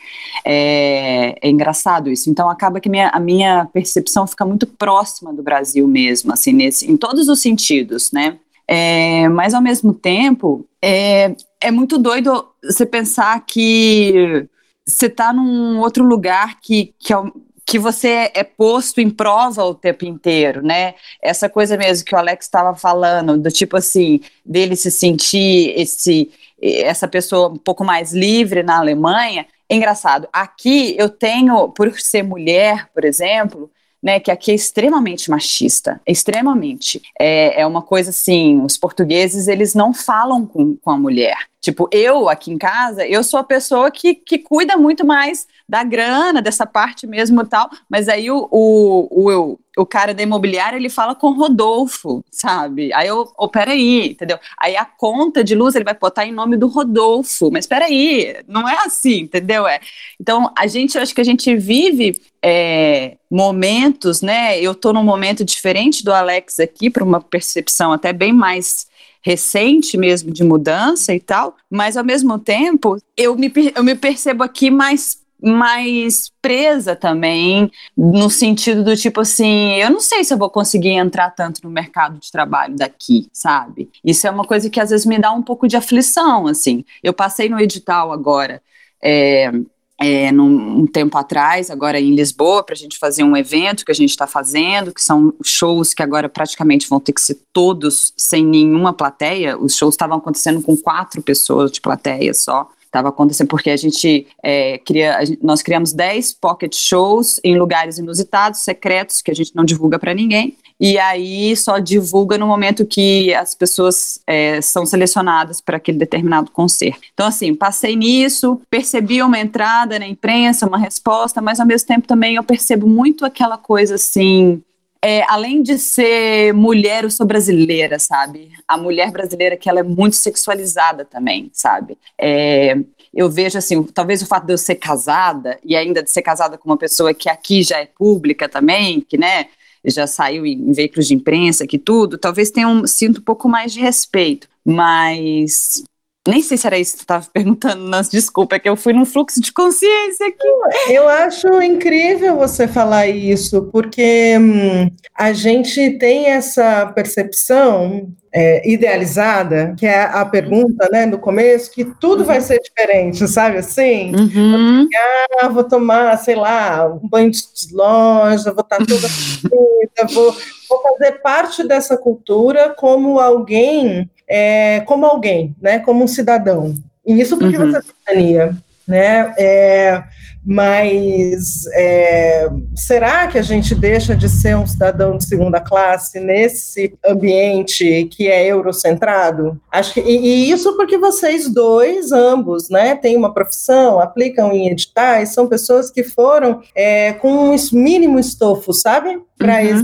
É, é, engraçado isso. Então acaba que minha, a minha percepção fica muito próxima do Brasil mesmo, assim, nesse, em todos os sentidos, né? É, mas ao mesmo tempo, é, é muito doido você pensar que você está num outro lugar que, que, é, que você é posto em prova o tempo inteiro, né? Essa coisa mesmo que o Alex estava falando, do tipo assim, dele se sentir esse, essa pessoa um pouco mais livre na Alemanha. É engraçado. Aqui eu tenho, por ser mulher, por exemplo, né, que aqui é extremamente machista, extremamente. É, é uma coisa assim, os portugueses, eles não falam com, com a mulher. Tipo, eu aqui em casa, eu sou a pessoa que, que cuida muito mais da grana, dessa parte mesmo tal, mas aí o, o, o, o cara da imobiliária, ele fala com Rodolfo, sabe? Aí eu, oh, peraí, entendeu? Aí a conta de luz ele vai botar em nome do Rodolfo, mas peraí, não é assim, entendeu? É. Então, a gente, eu acho que a gente vive é, momentos, né? Eu tô num momento diferente do Alex aqui, para uma percepção até bem mais recente mesmo de mudança e tal, mas ao mesmo tempo eu me, eu me percebo aqui mais mais presa também, no sentido do tipo assim, eu não sei se eu vou conseguir entrar tanto no mercado de trabalho daqui, sabe? Isso é uma coisa que às vezes me dá um pouco de aflição, assim. Eu passei no edital agora, é, é, num, um tempo atrás, agora em Lisboa, para a gente fazer um evento que a gente está fazendo, que são shows que agora praticamente vão ter que ser todos sem nenhuma plateia. Os shows estavam acontecendo com quatro pessoas de plateia só estava acontecendo porque a gente é, cria, a nós criamos 10 pocket shows em lugares inusitados, secretos, que a gente não divulga para ninguém. E aí só divulga no momento que as pessoas é, são selecionadas para aquele determinado concerto. Então, assim, passei nisso, percebi uma entrada na imprensa, uma resposta, mas ao mesmo tempo também eu percebo muito aquela coisa assim é, além de ser mulher, eu sou brasileira, sabe? A mulher brasileira que ela é muito sexualizada também, sabe? É, eu vejo assim, talvez o fato de eu ser casada e ainda de ser casada com uma pessoa que aqui já é pública também, que né, já saiu em, veículos de imprensa, que tudo, talvez tenha um sinto um pouco mais de respeito, mas nem sei se era isso que você estava perguntando, não, desculpa, é que eu fui num fluxo de consciência aqui. Eu acho incrível você falar isso, porque hum, a gente tem essa percepção é, idealizada, que é a pergunta, né, no começo, que tudo uhum. vai ser diferente, sabe assim? Uhum. Ah, vou tomar, sei lá, um banho de loja, vou estar toda vou, vou fazer parte dessa cultura como alguém é, como alguém, né, como um cidadão. E isso porque uhum. você é cidadania, né? É, mas é, será que a gente deixa de ser um cidadão de segunda classe nesse ambiente que é eurocentrado? Acho que, e, e isso porque vocês dois, ambos, né, têm uma profissão, aplicam em editais, são pessoas que foram é, com um mínimo estofo, sabe? Para uhum.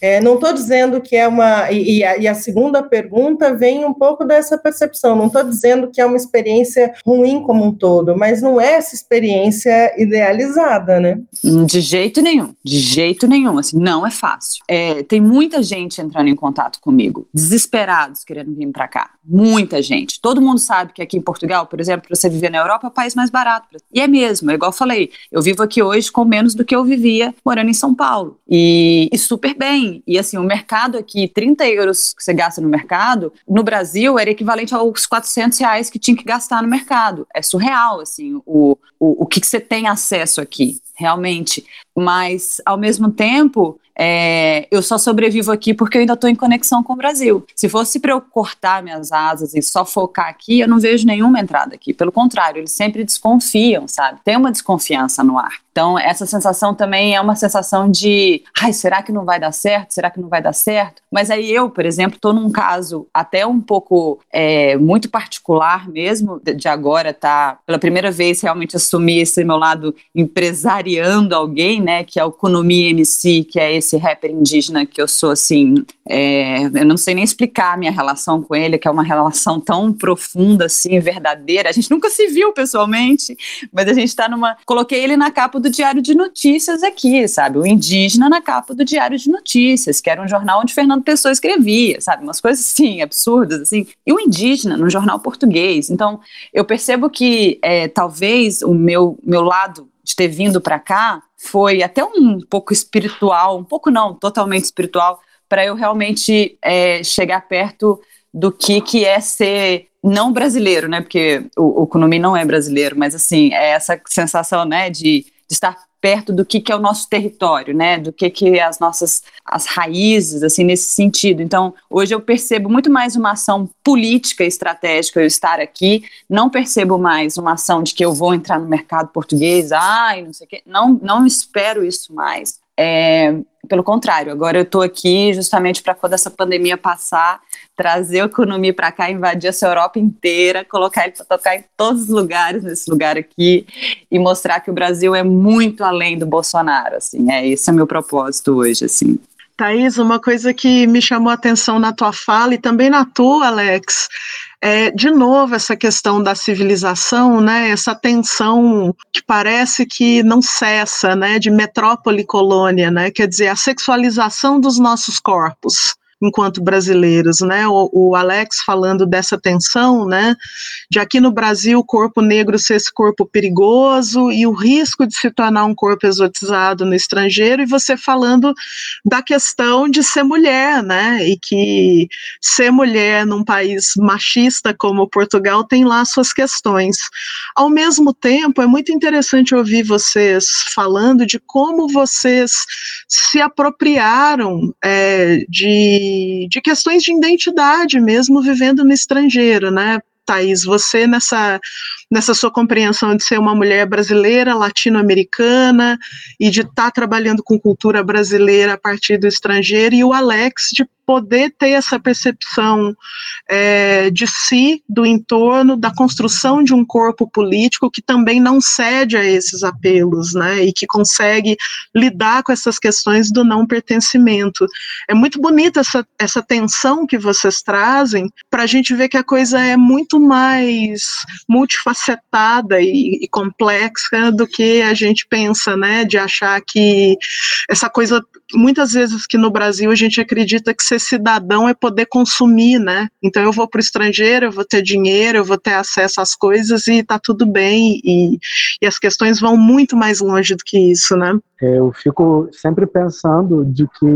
É, não estou dizendo que é uma. E, a, e, a, segunda pergunta vem um pouco dessa percepção. Não estou dizendo que é uma experiência ruim como um todo, mas não é essa experiência idealizada, né? De jeito nenhum, de jeito nenhum. Assim, não é fácil. É, tem muita gente entrando em contato comigo, desesperados querendo vir para cá. Muita gente. Todo mundo sabe que aqui em Portugal, por exemplo, para você viver na Europa, é o país mais barato. E é mesmo, é igual eu falei. Eu vivo aqui hoje com menos do que eu vivia morando em São Paulo. E isso super bem. E assim, o mercado aqui, 30 euros que você gasta no mercado, no Brasil era equivalente aos 400 reais que tinha que gastar no mercado. É surreal, assim, o, o, o que, que você tem acesso aqui, realmente. Mas, ao mesmo tempo, é, eu só sobrevivo aqui porque eu ainda estou em conexão com o Brasil. Se fosse para eu cortar minhas asas e só focar aqui, eu não vejo nenhuma entrada aqui. Pelo contrário, eles sempre desconfiam, sabe? Tem uma desconfiança no ar. Então, essa sensação também é uma sensação de, ai, será que não vai dar certo? Será que não vai dar certo? Mas aí eu, por exemplo, estou num caso até um pouco é, muito particular mesmo, de agora tá, pela primeira vez, realmente assumir esse meu lado empresariando alguém, né, que é o Economia MC, que é esse rapper indígena que eu sou, assim, é, eu não sei nem explicar a minha relação com ele, que é uma relação tão profunda, assim, verdadeira. A gente nunca se viu pessoalmente, mas a gente está numa... Coloquei ele na capa do Diário de Notícias aqui, sabe? O indígena na capa do Diário de Notícias, que era um jornal onde Fernando Pessoa escrevia, sabe? Umas coisas assim, absurdas, assim. E o indígena no jornal português. Então, eu percebo que é, talvez o meu, meu lado de ter vindo para cá foi até um pouco espiritual, um pouco não, totalmente espiritual, para eu realmente é, chegar perto do que, que é ser não brasileiro, né? Porque o, o Kunumi não é brasileiro, mas assim, é essa sensação, né, de de estar perto do que, que é o nosso território, né, do que que é as nossas as raízes, assim, nesse sentido. Então, hoje eu percebo muito mais uma ação política estratégica eu estar aqui, não percebo mais uma ação de que eu vou entrar no mercado português, ai, não sei o quê, não, não espero isso mais. É, pelo contrário, agora eu estou aqui justamente para quando essa pandemia passar, trazer a economia para cá, invadir essa Europa inteira, colocar ele para tocar em todos os lugares, nesse lugar aqui, e mostrar que o Brasil é muito além do Bolsonaro, assim, é esse é o meu propósito hoje, assim. Thaís, uma coisa que me chamou a atenção na tua fala e também na tua, Alex, é, de novo, essa questão da civilização, né, essa tensão que parece que não cessa, né, de metrópole colônia, né, quer dizer, a sexualização dos nossos corpos enquanto brasileiros, né? O, o, Alex falando dessa tensão, né? De aqui no Brasil o corpo negro ser esse corpo perigoso e o risco de se tornar um corpo exotizado no estrangeiro, e você falando da questão de ser mulher, né? E que ser mulher num país machista como Portugal tem lá suas questões. Ao mesmo tempo, é muito interessante ouvir vocês falando de como vocês se apropriaram é, de de, questões de identidade mesmo vivendo no estrangeiro, né? Thaís, você nessa, nessa sua compreensão de ser uma mulher brasileira, latino-americana e de estar tá trabalhando com cultura brasileira a partir do estrangeiro, e o Alex de poder ter essa percepção é, de si, do entorno, da construção de um corpo político que também não cede a esses apelos, né, e que consegue lidar com essas questões do não pertencimento. É muito bonita essa, essa tensão que vocês trazem para a gente ver que a coisa é muito mais multifacetada e, e complexa do que a gente pensa, né, de achar que essa coisa, muitas vezes que no Brasil a gente acredita que cidadão é poder consumir, né? Então eu vou para o estrangeiro, eu vou ter dinheiro, eu vou ter acesso às coisas e tá tudo bem. E, e as questões vão muito mais longe do que isso, né? Eu fico sempre pensando de que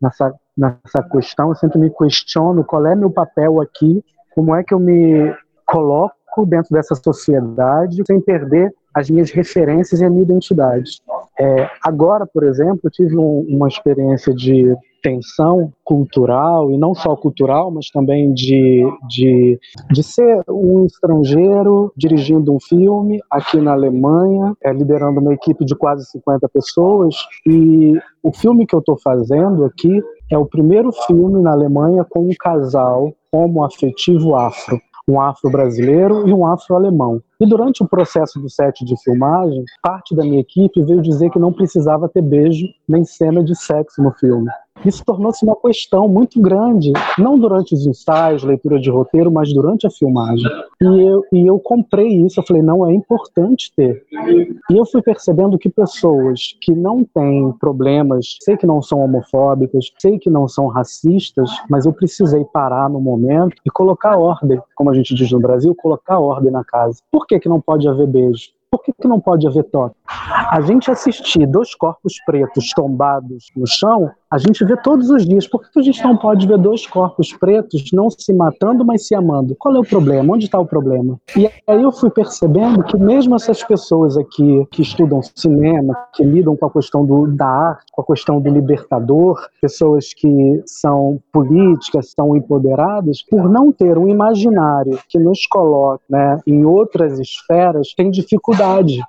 nessa, nessa questão, eu sempre me questiono qual é meu papel aqui, como é que eu me coloco dentro dessa sociedade sem perder as minhas referências e a minha identidade. É, agora, por exemplo, eu tive um, uma experiência de tensão cultural, e não só cultural, mas também de, de, de ser um estrangeiro dirigindo um filme aqui na Alemanha, é, liderando uma equipe de quase 50 pessoas. E o filme que eu estou fazendo aqui é o primeiro filme na Alemanha com um casal homo afetivo afro um afro-brasileiro e um afro-alemão. E durante o processo do set de filmagem, parte da minha equipe veio dizer que não precisava ter beijo nem cena de sexo no filme. Isso tornou-se uma questão muito grande, não durante os ensaios, leitura de roteiro, mas durante a filmagem. E eu, e eu comprei isso, eu falei, não, é importante ter. E eu fui percebendo que pessoas que não têm problemas, sei que não são homofóbicas, sei que não são racistas, mas eu precisei parar no momento e colocar ordem, como a gente diz no Brasil, colocar ordem na casa. Por que, que não pode haver beijo? Por que, que não pode haver toque? A gente assistir dois corpos pretos tombados no chão A gente vê todos os dias. Por que a gente não pode ver dois corpos pretos não se matando, mas se amando? Qual é o problema? Onde está o problema? E aí eu fui percebendo que mesmo essas pessoas aqui que estudam cinema, que lidam com a questão do, da arte, com a questão do libertador, pessoas que são políticas, são empoderadas, por não ter um imaginário que nos coloque né, em outras esferas, tem dificuldade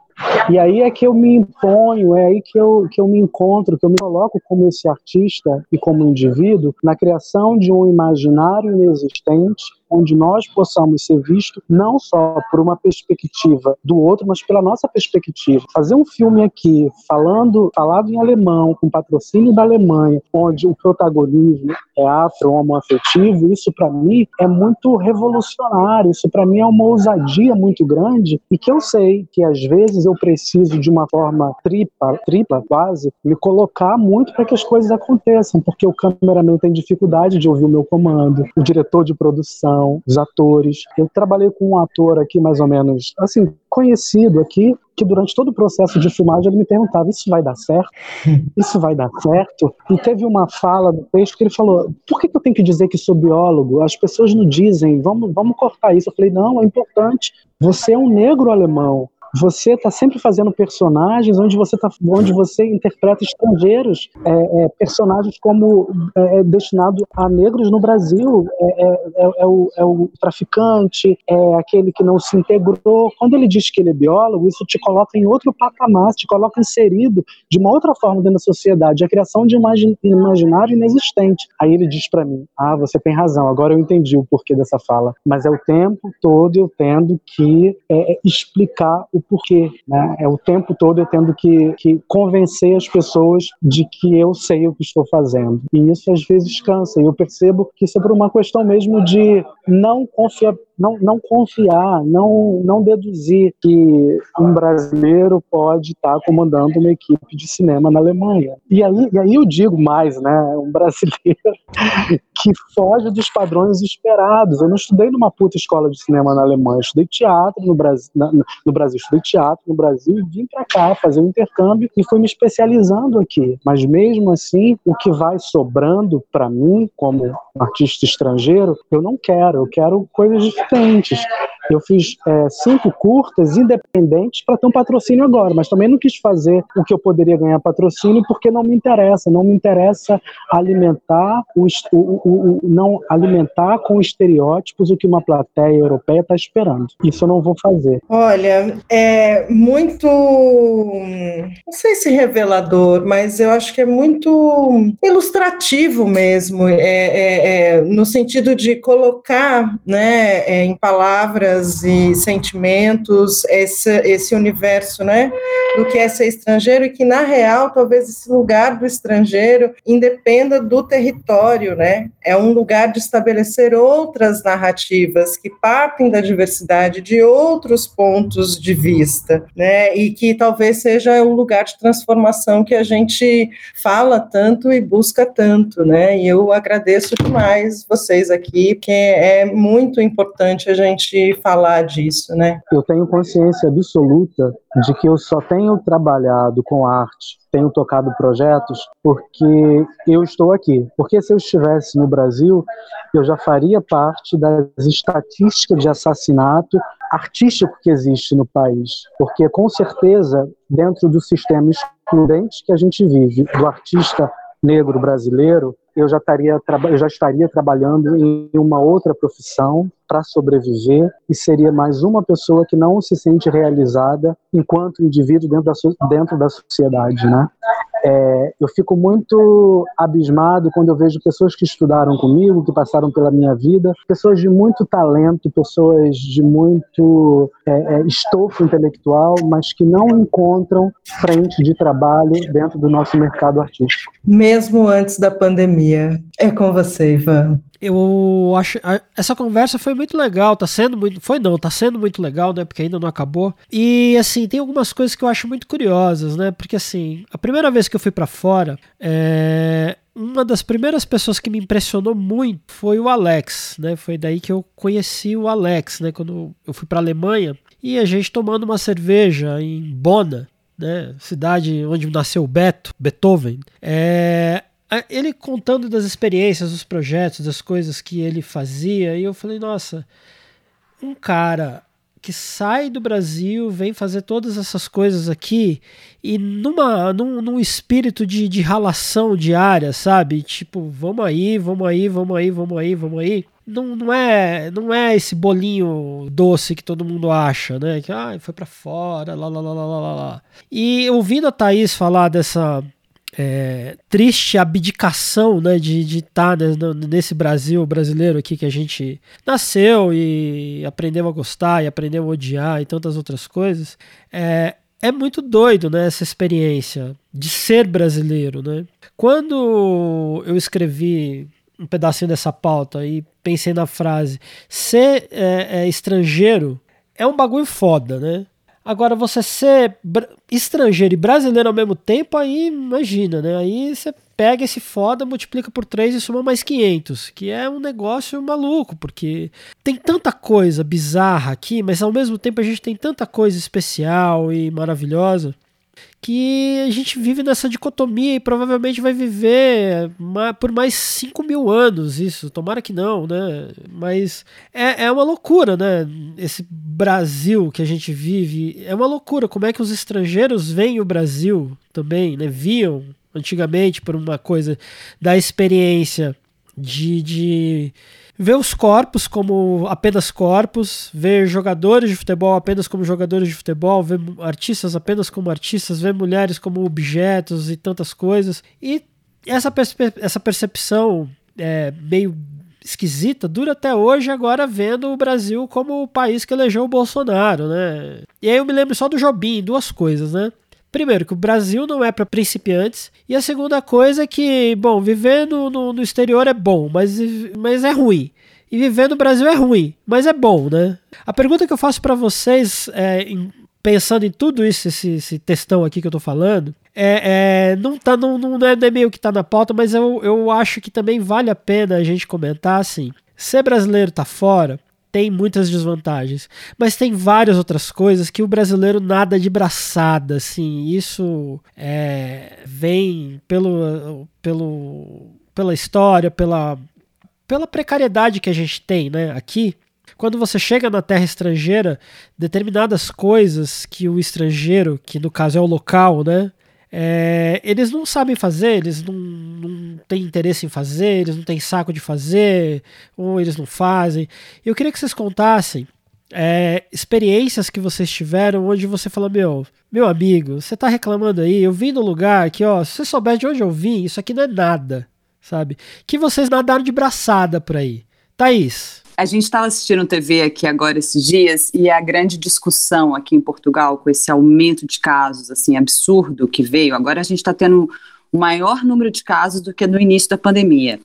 e aí é que eu me imponho, é aí que eu, que eu me encontro, que eu me coloco como esse artista e como indivíduo na criação de um imaginário inexistente onde nós possamos ser vistos não só por uma perspectiva do outro, mas pela nossa perspectiva. Fazer um filme aqui falando falado em alemão, com patrocínio da Alemanha, onde o protagonismo é afro-homoafetivo, isso para mim é muito revolucionário, isso para mim é uma ousadia muito grande e que eu sei que às vezes eu preciso de uma forma tripla, tripla quase, me colocar muito para que as coisas aconteçam, porque o cameraman tem dificuldade de ouvir o meu comando, o diretor de produção direção, os atores. Eu trabalhei com um ator aqui, mais ou menos, assim, conhecido aqui, que durante todo o processo de filmagem ele me perguntava: Isso vai dar certo? Isso vai dar certo? E teve uma fala no texto que ele falou: Por que, eu tenho que dizer que sou biólogo? As pessoas não dizem, vamos, vamos cortar isso. Eu falei: Não, é importante. Você é um negro alemão você está sempre fazendo personagens onde você, tá, onde você interpreta estrangeiros, é, é, personagens como é, é destinado a negros no Brasil, é, é, é, o, é o traficante, é aquele que não se integrou. Quando ele diz que ele é biólogo, isso te coloca em outro patamar, te coloca inserido de uma outra forma dentro da sociedade, a criação de um imaginário inexistente. Aí ele diz para mim: Ah, você tem razão, agora eu entendi o porquê dessa fala. Mas é o tempo todo eu tendo que explicar o porquê, né? É o tempo todo eu tendo que, que convencer as pessoas de que eu sei o que estou fazendo. E isso às vezes cansa. E eu percebo que isso é por uma questão mesmo de não confiar não, não confiar, não, não deduzir que um brasileiro pode estar comandando uma equipe de cinema na Alemanha. E aí, e aí eu digo mais, né? Um brasileiro que foge dos padrões esperados. Eu não estudei numa puta escola de cinema na Alemanha, eu estudei teatro no Brasil, na, no Brasil, estudei teatro no Brasil e vim para cá fazer um intercâmbio e fui me especializando aqui. Mas mesmo assim, o que vai sobrando para mim como artista estrangeiro, eu não quero. Eu quero coisas diferentes. Eu fiz é, cinco curtas independentes para ter um patrocínio agora, mas também não quis fazer o que eu poderia ganhar patrocínio porque não me interessa. Não me interessa alimentar o, o, o, o não alimentar com estereótipos o que uma plateia europeia está esperando. Isso eu não vou fazer. Olha, é muito, não sei se revelador, mas eu acho que é muito ilustrativo mesmo, é, é, é no sentido de colocar, né, em palavras e sentimentos, esse, esse universo, né, do que é ser estrangeiro e que, na real, talvez esse lugar do estrangeiro independa do território, né, é um lugar de estabelecer outras narrativas que partem da diversidade de outros pontos de vista, né, e que talvez seja o lugar de transformação que a gente fala tanto e busca tanto, né, e eu agradeço demais vocês aqui, porque é muito importante a gente falar disso, né? Eu tenho consciência absoluta de que eu só tenho trabalhado com arte, tenho tocado projetos porque eu estou aqui. Porque se eu estivesse no Brasil, eu já faria parte das estatísticas de assassinato artístico que existe no país. Porque com certeza, dentro do sistema excludente que a gente vive, do artista negro brasileiro, eu já estaria, eu já estaria trabalhando em uma outra profissão para sobreviver e seria mais uma pessoa que não se sente realizada enquanto indivíduo dentro da, dentro da sociedade, né? É, eu fico muito abismado quando eu vejo pessoas que estudaram comigo, que passaram pela minha vida, pessoas de muito talento, pessoas de muito é, é, estofo intelectual, mas que não encontram frente de trabalho dentro do nosso mercado artístico. Mesmo antes da pandemia. É com você, Ivan eu acho essa conversa foi muito legal, tá sendo muito, foi não, tá sendo muito legal, né, porque ainda não acabou. E assim, tem algumas coisas que eu acho muito curiosas, né? Porque assim, a primeira vez que eu fui para fora, é, uma das primeiras pessoas que me impressionou muito foi o Alex, né? Foi daí que eu conheci o Alex, né, quando eu fui para Alemanha e a gente tomando uma cerveja em Bona, né, cidade onde nasceu Beto, Beethoven. É, ele contando das experiências, dos projetos, das coisas que ele fazia, e eu falei, nossa, um cara que sai do Brasil, vem fazer todas essas coisas aqui e numa, num, num espírito de, de ralação diária, sabe? Tipo, vamos aí, vamos aí, vamos aí, vamos aí, vamos aí. Não, não, é, não é esse bolinho doce que todo mundo acha, né? Que ah, foi para fora, lá, lá, lá, lá, lá, lá. E ouvindo a Thaís falar dessa é, triste abdicação né, de estar tá, né, nesse Brasil brasileiro aqui que a gente nasceu e aprendeu a gostar e aprendeu a odiar e tantas outras coisas. É, é muito doido né, essa experiência de ser brasileiro. Né? Quando eu escrevi um pedacinho dessa pauta e pensei na frase ser é, é estrangeiro é um bagulho foda, né? Agora, você ser estrangeiro e brasileiro ao mesmo tempo, aí imagina, né? Aí você pega esse foda, multiplica por 3 e soma mais 500, que é um negócio maluco, porque tem tanta coisa bizarra aqui, mas ao mesmo tempo a gente tem tanta coisa especial e maravilhosa que a gente vive nessa dicotomia e provavelmente vai viver por mais 5 mil anos isso, tomara que não, né? Mas é, é uma loucura, né? Esse Brasil que a gente vive, é uma loucura como é que os estrangeiros veem o Brasil também, né? Viam antigamente por uma coisa da experiência de, de ver os corpos como apenas corpos, ver jogadores de futebol apenas como jogadores de futebol, ver artistas apenas como artistas, ver mulheres como objetos e tantas coisas. E essa, essa percepção é, meio esquisita dura até hoje, agora vendo o Brasil como o país que elegeu o Bolsonaro, né? E aí eu me lembro só do Jobim, duas coisas, né? Primeiro, que o Brasil não é para principiantes. E a segunda coisa é que, bom, viver no, no, no, exterior é bom, mas, mas é ruim. E viver no Brasil é ruim, mas é bom, né? A pergunta que eu faço para vocês, é, em, pensando em tudo isso, esse, esse textão aqui que eu tô falando, é, é, não, tá, não, não, não é meio que tá na pauta, mas eu, eu acho que também vale a pena a gente comentar assim. Ser brasileiro tá fora, tem muitas desvantagens, mas tem várias outras coisas que o brasileiro nada de braçada, assim, isso é, vem pelo, pelo, pela história, pela, pela precariedade que a gente tem, né, aqui, quando você chega na terra estrangeira, determinadas coisas que o estrangeiro, que no caso é o local, né, é, eles não sabem fazer, eles não, não têm interesse em fazer, eles não têm saco de fazer, ou eles não fazem. Eu queria que vocês contassem é, experiências que vocês tiveram onde você fala, meu, meu amigo, você tá reclamando aí, eu vim no lugar que, ó, se você souber de onde eu vim, isso aqui não é nada, sabe? Que vocês nadaram de braçada por aí. Thaís, a gente estava assistindo TV aqui agora esses dias e a grande discussão aqui em Portugal com esse aumento de casos assim absurdo que veio. Agora a gente está tendo o maior número de casos do que no início da pandemia.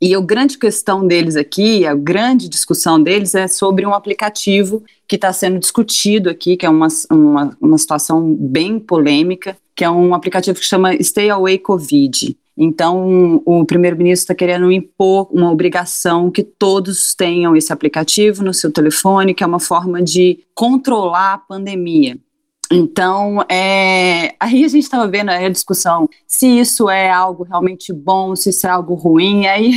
E a grande questão deles aqui, a grande discussão deles é sobre um aplicativo que está sendo discutido aqui, que é uma, uma, uma situação bem polêmica, que é um aplicativo que chama Stay Away Covid. Então, o primeiro-ministro está querendo impor uma obrigação que todos tenham esse aplicativo no seu telefone, que é uma forma de controlar a pandemia. Então, é, aí a gente estava vendo a discussão se isso é algo realmente bom, se isso é algo ruim. Aí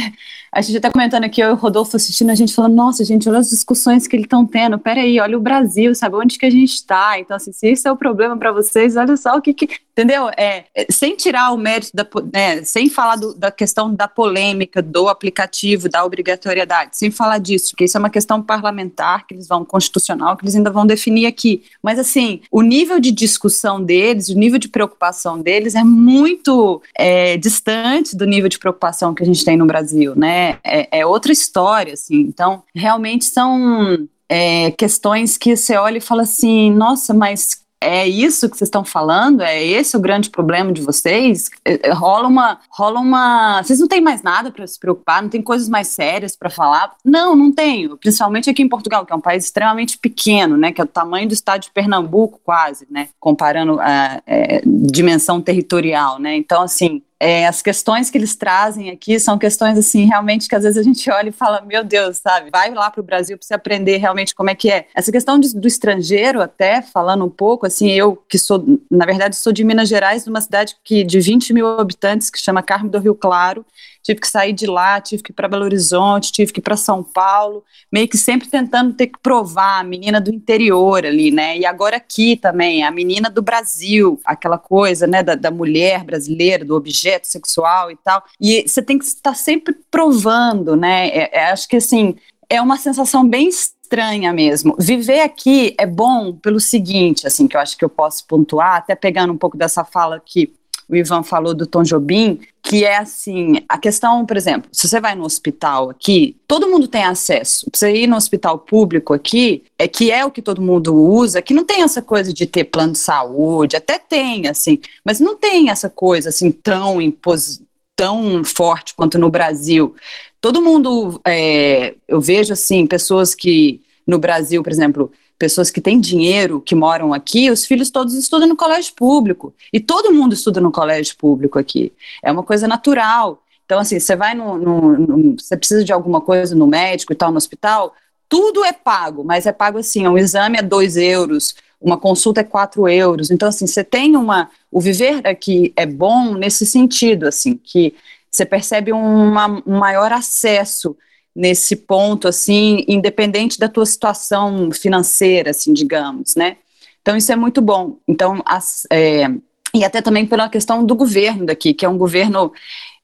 a gente está comentando aqui, eu e o Rodolfo assistindo, a gente falando, nossa, gente, olha as discussões que eles estão tendo. Peraí, olha o Brasil, sabe onde que a gente está? Então, assim, se isso é o problema para vocês, olha só o que, que entendeu? É, é, sem tirar o mérito da, né, sem falar do, da questão da polêmica do aplicativo, da obrigatoriedade, sem falar disso, porque isso é uma questão parlamentar que eles vão constitucional que eles ainda vão definir aqui. Mas assim, o nível de discussão deles, o nível de preocupação deles é muito é, distante do nível de preocupação que a gente tem no Brasil, né? É, é outra história, assim. Então, realmente são é, questões que você olha e fala assim, nossa, mas é isso que vocês estão falando? É esse o grande problema de vocês? É, é, rola uma, rola uma. Vocês não têm mais nada para se preocupar? Não tem coisas mais sérias para falar? Não, não tenho. Principalmente aqui em Portugal, que é um país extremamente pequeno, né? Que é o tamanho do estado de Pernambuco, quase, né? Comparando a é, dimensão territorial, né? Então, assim, É, as questões que eles trazem aqui são questões assim realmente que às vezes a gente olha e fala meu Deus sabe? Vai lá para o Brasil para você aprender realmente como é que é. Essa questão de, do estrangeiro até falando um pouco assim eu que sou na verdade sou de Minas Gerais de uma cidade que de 20 mil habitantes que chama Carmo do Rio Claro tive que sair de lá, tive que ir para Belo Horizonte, tive que ir para São Paulo, meio que sempre tentando ter que provar a menina do interior ali, né? E agora aqui também, a menina do Brasil, aquela coisa, né, da, da mulher brasileira, do objeto sexual e tal. E você tem que estar sempre provando, né? É, é, acho que assim, é uma sensação bem estranha mesmo. Viver aqui é bom pelo seguinte, assim, que eu acho que eu posso pontuar, até pegando um pouco dessa fala que o Ivan falou do Tom Jobim, que é assim, a questão, por exemplo, se você vai no hospital aqui, todo mundo tem acesso. Pra você ir no hospital público aqui, é que é o que todo mundo usa, que não tem essa coisa de ter plano de saúde, até tem, assim, mas não tem essa coisa assim tão impos tão forte quanto no Brasil. Todo mundo, é, eu vejo assim, pessoas que no Brasil, por exemplo, pessoas que têm dinheiro, que moram aqui, os filhos todos estudam no colégio público. E todo mundo estuda no colégio público aqui. É uma coisa natural. Então, assim, você vai no, Você precisa de alguma coisa no médico e tal, no hospital, tudo é pago, mas é pago assim: um exame é dois euros, uma consulta é quatro euros. Então, assim, você tem uma. O viver aqui é bom nesse sentido, assim, que você percebe uma, um maior acesso nesse ponto, assim, independente da tua situação financeira, assim, digamos, né? Então, isso é muito bom. Então, as, é, e até também pela questão do governo daqui, que é um governo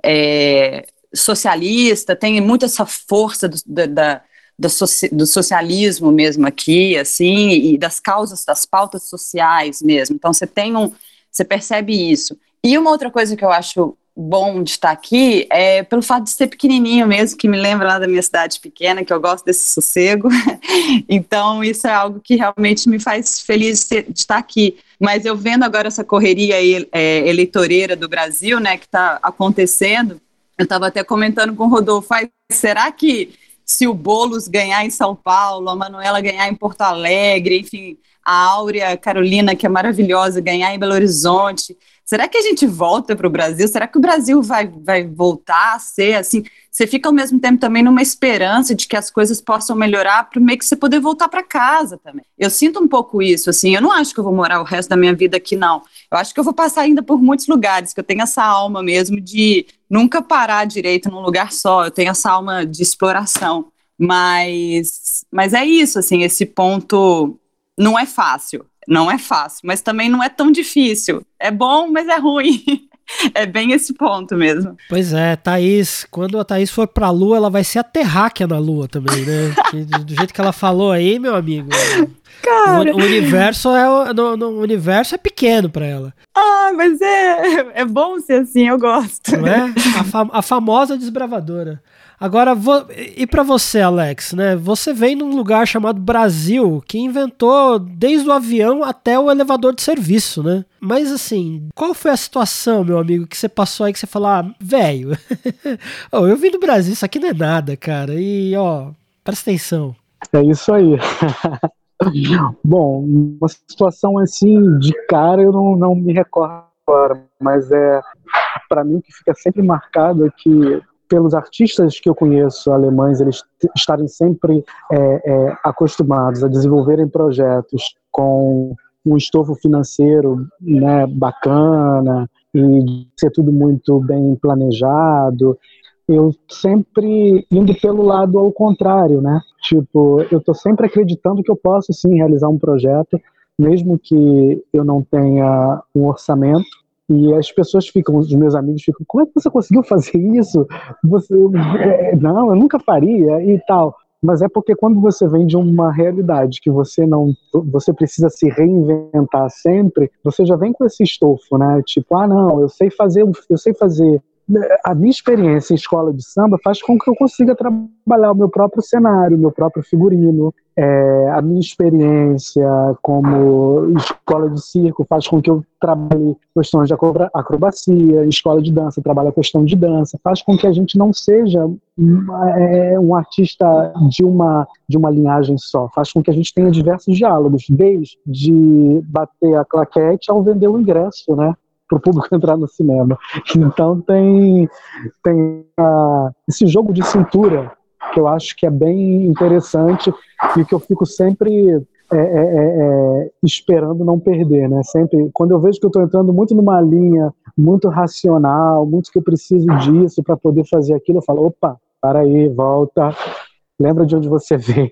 é, socialista, tem muito essa força do, da, da do, soci, do, socialismo mesmo aqui, assim, e das causas, das pautas sociais mesmo. Então, você tem um, você percebe isso. E uma outra coisa que eu acho bom de estar aqui é pelo fato de ser pequenininho mesmo, que me lembra lá da minha cidade pequena, que eu gosto desse sossego. então, isso é algo que realmente me faz feliz de, estar aqui. Mas eu vendo agora essa correria é, eleitoreira do Brasil, né, que está acontecendo, eu estava até comentando com o Rodolfo, será que se o Boulos ganhar em São Paulo, a Manuela ganhar em Porto Alegre, enfim, a Áurea Carolina, que é maravilhosa, ganhar em Belo Horizonte, será que a gente volta para o Brasil? Será que o Brasil vai, vai voltar a ser assim? Você fica ao mesmo tempo também numa esperança de que as coisas possam melhorar para meio que você poder voltar para casa também. Eu sinto um pouco isso, assim, eu não acho que eu vou morar o resto da minha vida aqui, não. Eu acho que eu vou passar ainda por muitos lugares, que eu tenho essa alma mesmo de nunca parar direito num lugar só, eu tenho essa alma de exploração. Mas, mas é isso, assim, esse ponto não é fácil. Não é fácil, mas também não é tão difícil. É bom, mas é ruim. É bem esse ponto mesmo. Pois é, Thaís, quando a Thaís for pra Lua, ela vai ser a terráquea na Lua também, né? do jeito que ela falou aí, meu amigo. Cara. O, universo é no, no, universo é pequeno para ela. Ah, mas é, é bom ser assim, eu gosto. Não é? A, fam a famosa desbravadora. Agora, e para você, Alex, né? Você vem num lugar chamado Brasil, que inventou desde o avião até o elevador de serviço, né? Mas assim, qual foi a situação, meu amigo, que você passou aí que você falou, ah, velho, oh, eu vim do Brasil, isso aqui não é nada, cara. E, ó, presta atenção. É isso aí. Bom, uma situação assim, de cara, eu não, não me recordo agora, mas é para mim que fica sempre marcado é que pelos artistas que eu conheço alemães, eles estarem sempre é, é, acostumados a desenvolverem projetos com um estofo financeiro né, bacana e ser tudo muito bem planejado. Eu sempre indo pelo lado ao contrário, né? Tipo, eu estou sempre acreditando que eu posso sim realizar um projeto, mesmo que eu não tenha um orçamento, e as pessoas ficam, os meus amigos ficam, como é que você conseguiu fazer isso? Você, é, não, eu nunca faria e tal. Mas é porque quando você vem de uma realidade que você não, você precisa se reinventar sempre, você já vem com esse estofo, né? Tipo, ah, não, eu sei fazer, eu sei fazer a minha experiência em escola de samba faz com que eu consiga trabalhar o meu próprio cenário, o meu próprio figurino. É, a minha experiência como escola de circo faz com que eu trabalhe questões de acrobacia, escola de dança trabalha questão de dança, faz com que a gente não seja é, um artista de uma, de uma linhagem só, faz com que a gente tenha diversos diálogos, desde bater a claquete ao vender o ingresso, né? Para o público entrar no cinema. Então tem, tem uh, esse jogo de cintura que eu acho que é bem interessante e que eu fico sempre é, é, é, é esperando não perder, né? Sempre, quando eu vejo que eu estou entrando muito numa linha muito racional, muito que eu preciso disso para poder fazer aquilo, eu falo, opa, para aí, volta, lembra de onde você veio,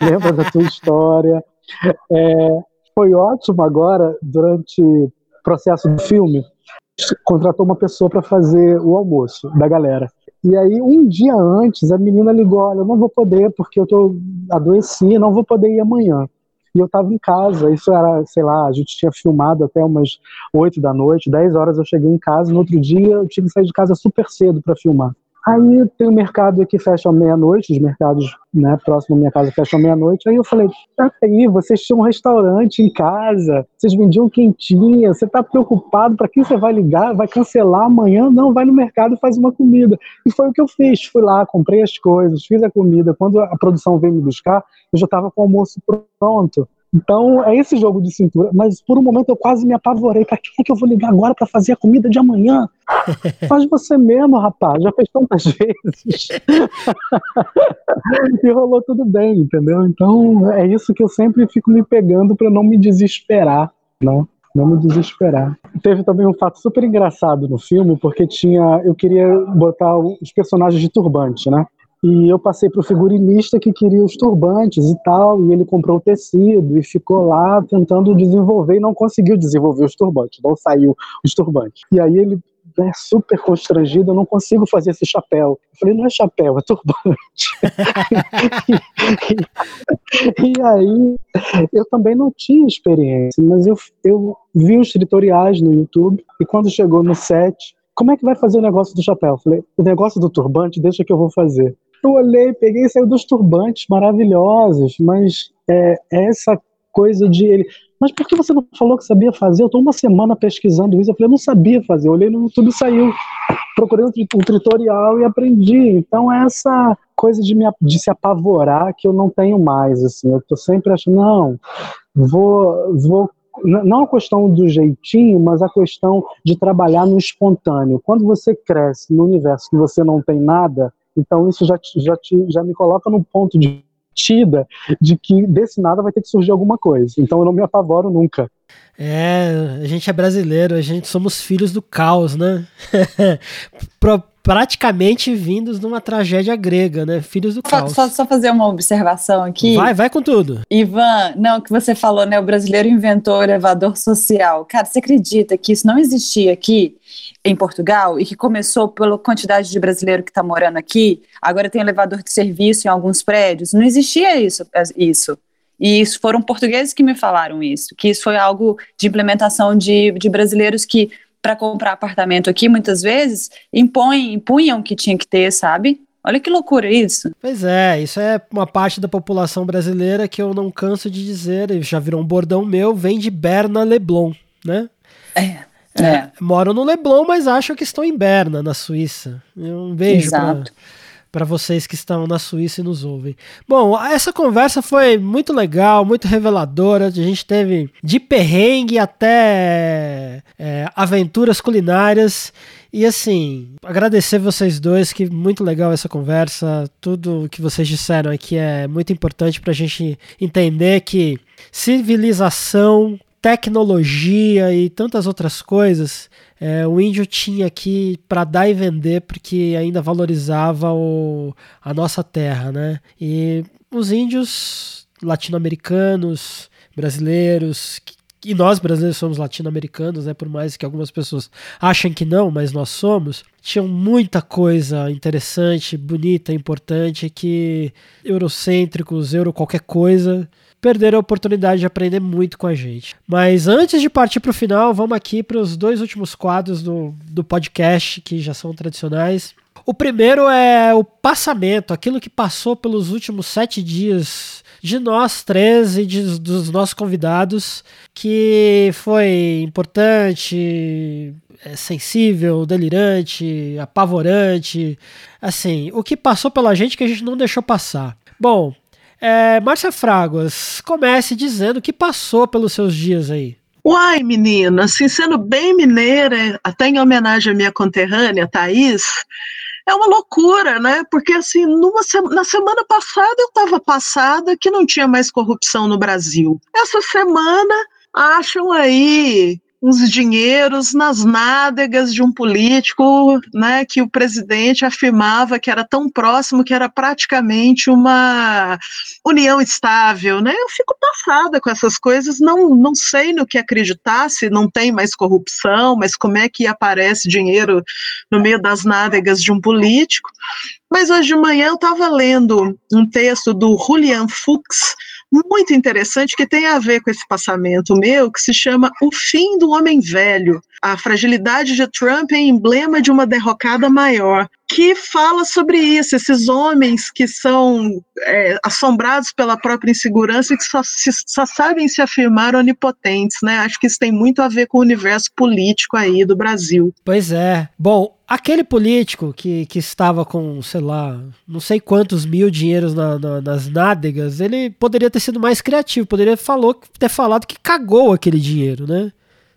lembra da tua história. É, foi ótimo agora, durante processo do filme, contratou uma pessoa para fazer o almoço da galera. E aí, um dia antes, a menina ligou: Olha, eu não vou poder porque eu tô adoeci, não vou poder ir amanhã. E eu estava em casa, isso era, sei lá, a gente tinha filmado até umas 8 da noite, 10 horas eu cheguei em casa, no outro dia eu tinha que sair de casa super cedo para filmar. Aí tem um mercado que fecha à meia-noite, os mercados né, próximo à minha casa fecham à meia-noite. Aí eu falei, aí, vocês tinham um restaurante em casa, vocês vendiam quentinha, você está preocupado, para quem você vai ligar? Vai cancelar amanhã? Não, vai no mercado e faz uma comida. E foi o que eu fiz, fui lá, comprei as coisas, fiz a comida. Quando a produção veio me buscar, eu já estava com o almoço pronto. Então, é esse jogo de cintura. Mas por um momento eu quase me apavorei. Para quem é que eu vou ligar agora para fazer a comida de amanhã? Faz você mesmo, rapaz. Já fez tantas vezes. e rolou tudo bem, entendeu? Então, é isso que eu sempre fico me pegando para não me desesperar, né? Não me desesperar. Teve também um fato super engraçado no filme, porque tinha. Eu queria botar os personagens de turbante, né? E eu passei para o figurinista que queria os turbantes e tal, e ele comprou o tecido e ficou lá tentando desenvolver e não conseguiu desenvolver os turbantes, não saiu os turbantes. E aí ele é super constrangido, eu não consigo fazer esse chapéu. Eu falei, não é chapéu, é turbante. e, aí, eu também não tinha experiência, mas eu, eu vi os tutoriais no YouTube, e quando chegou no set, como é que vai fazer o negócio do chapéu? Eu falei, o negócio do turbante, deixa que eu vou fazer. Eu olhei, peguei e saiu dos turbantes maravilhosos, mas é, é essa coisa de ele. Mas por que você não falou que sabia fazer? Eu estou uma semana pesquisando isso. Eu falei, eu não sabia fazer. Eu olhei no YouTube e saiu. Procurei um, um tutorial e aprendi. Então, é essa coisa de, me, de se apavorar que eu não tenho mais. Assim. Eu estou sempre achando, não, vou, vou não a questão do jeitinho, mas a questão de trabalhar no espontâneo. Quando você cresce no universo que você não tem nada, então isso já, já, te, já me coloca no ponto de tida de que desse nada vai ter que surgir alguma coisa. Então eu não me apavoro nunca. É, a gente é brasileiro, a gente somos filhos do caos, né? praticamente vindos de uma tragédia grega, né? Filhos do caos. Só, só, fazer uma observação aqui. Vai, vai com tudo. Ivan, não, que você falou, né? O brasileiro inventou o elevador social. Cara, você acredita que isso não existia aqui em Portugal e que começou pela quantidade de brasileiro que está morando aqui? Agora tem elevador de serviço em alguns prédios. Não existia isso. isso. E isso foram portugueses que me falaram isso, que isso foi algo de implementação de, de brasileiros que para comprar apartamento aqui, muitas vezes, impõem, impunham que tinha que ter, sabe? Olha que loucura isso. Pois é, isso é uma parte da população brasileira que eu não canso de dizer, já virou um bordão meu, vem de Berna Leblon, né? É. É, é. Moram no Leblon, mas acham que estão em Berna, na Suíça. Eu um beijo Exato. Pra para vocês que estão na Suíça e nos ouvem. Bom, essa conversa foi muito legal, muito reveladora. A gente teve de perrengue até é, aventuras culinárias. E assim, agradecer vocês dois, que muito legal essa conversa. Tudo que vocês disseram aqui é muito importante para a gente entender que civilização, tecnologia e tantas outras coisas é, o índio tinha aqui para dar e vender porque ainda valorizava o, a nossa terra, né? E os índios latino-americanos, brasileiros, e nós brasileiros somos latino-americanos, né? Por mais que algumas pessoas achem que não, mas nós somos. Tinham muita coisa interessante, bonita, importante que eurocêntricos, euro qualquer coisa perderam a oportunidade de aprender muito com a gente. Mas antes de partir para o final, vamos aqui para os dois últimos quadros do, do podcast, que já são tradicionais. O primeiro é o passamento, aquilo que passou pelos últimos sete dias de nós três e de, dos nossos convidados, que foi importante, é, sensível, delirante, apavorante. Assim, o que passou pela gente que a gente não deixou passar. Bom, é, Márcia Fraguas, comece dizendo o que passou pelos seus dias aí. Uai, menina, assim, sendo bem mineira, até em homenagem à minha conterrânea, Thaís, é uma loucura, né? Porque assim, numa, na semana passada eu estava passada que não tinha mais corrupção no Brasil. Essa semana acham aí uns dinheiros nas nádegas de um político, né, que o presidente afirmava que era tão próximo que era praticamente uma união estável, né? Eu fico passada com essas coisas, não não sei no que acreditar, se não tem mais corrupção, mas como é que aparece dinheiro no meio das nádegas de um político? Mas hoje de manhã eu estava lendo um texto do Julian Fuchs, muito interessante que tem a ver com esse passamento meu, que se chama O Fim do Homem Velho. A fragilidade de Trump é emblema de uma derrocada maior, que fala sobre isso, esses homens que são é, assombrados pela própria insegurança e que só, se, só sabem se afirmar onipotentes, né? Acho que isso tem muito a ver com o universo político aí do Brasil. Pois é. Bom, aquele político que, que estava com, sei lá, não sei quantos mil dinheiros na, na, nas nádegas, ele poderia ter sido mais criativo, poderia falou, ter falado que cagou aquele dinheiro, né?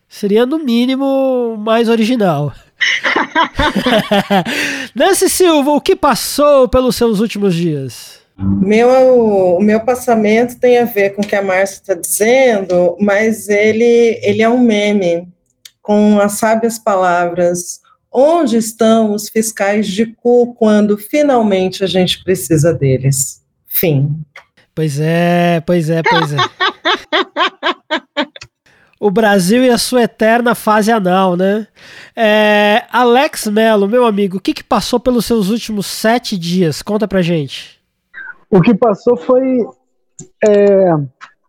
Seria, no mínimo, mais original. Nancy Silva, o que passou pelos seus últimos dias? Meu, o meu passamento tem a ver com o que a Márcia está dizendo, mas ele, ele é um meme com as sábias palavras Onde estão os fiscais de cu quando finalmente a gente precisa deles? Fim. Pois é, pois é, pois é. o Brasil e a sua eterna fase anal, né? É, Alex Melo, meu amigo, o que, que passou pelos seus últimos sete dias? Conta pra gente. O que passou foi é,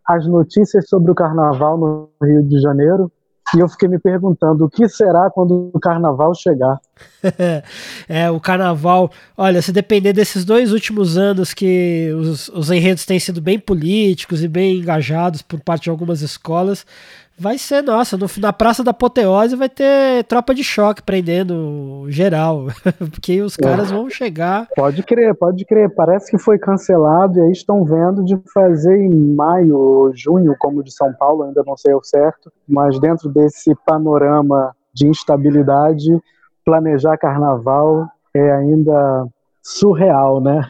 as notícias sobre o carnaval no Rio de Janeiro, e eu fiquei me perguntando o que será quando o carnaval chegar. é, o carnaval. Olha, se depender desses dois últimos anos que os, os enredos têm sido bem políticos e bem engajados por parte de algumas escolas, Vai ser, nossa, no, na Praça da Apoteose vai ter tropa de choque prendendo geral, porque os caras vão chegar. Pode crer, pode crer. Parece que foi cancelado e aí estão vendo de fazer em maio ou junho, como de São Paulo, ainda não sei o certo, mas dentro desse panorama de instabilidade, planejar carnaval é ainda surreal, né?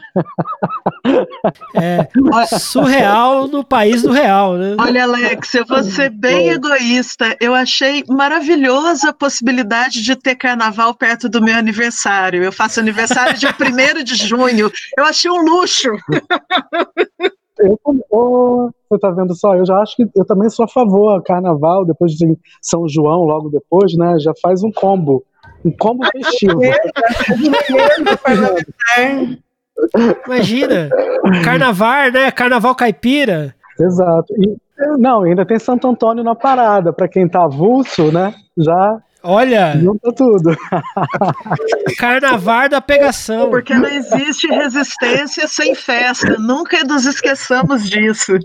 É, surreal no país do real, né? Olha, Alex, eu vou ser bem egoísta. Eu achei maravilhosa a possibilidade de ter carnaval perto do meu aniversário. Eu faço aniversário dia 1 de junho. Eu achei um luxo. Eu, oh, você tá vendo só? Eu já acho que eu também sou a favor. Carnaval, depois de São João, logo depois, né? Já faz um combo um combo festivo. Imagina, carnaval, né? Carnaval caipira. Exato. E, não, ainda tem Santo Antônio na parada, para quem tá avulso, né? Já Olha! Junta tudo. Carnaval da pegação. Porque não existe resistência sem festa. Nunca nos esqueçamos disso.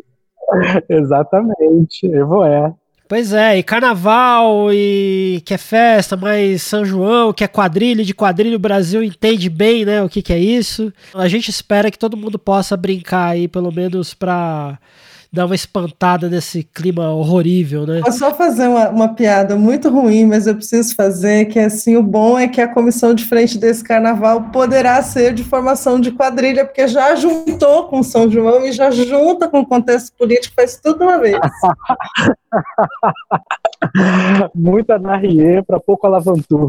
Exatamente. Evo é. Pois é, e carnaval, e que é festa, mas São João, que é quadrilha, de quadrilha o Brasil entende bem, né, o que, que é isso. A gente espera que todo mundo possa brincar aí, pelo menos para dar uma espantada nesse clima horrorível, né? Vou só fazer uma, uma, piada muito ruim, mas eu preciso fazer, que assim, o bom é que a comissão de frente desse carnaval poderá ser de formação de quadrilha, porque já juntou com São João e já junta com o contexto político, faz tudo uma vez. Muita narriê para pouco alavantu.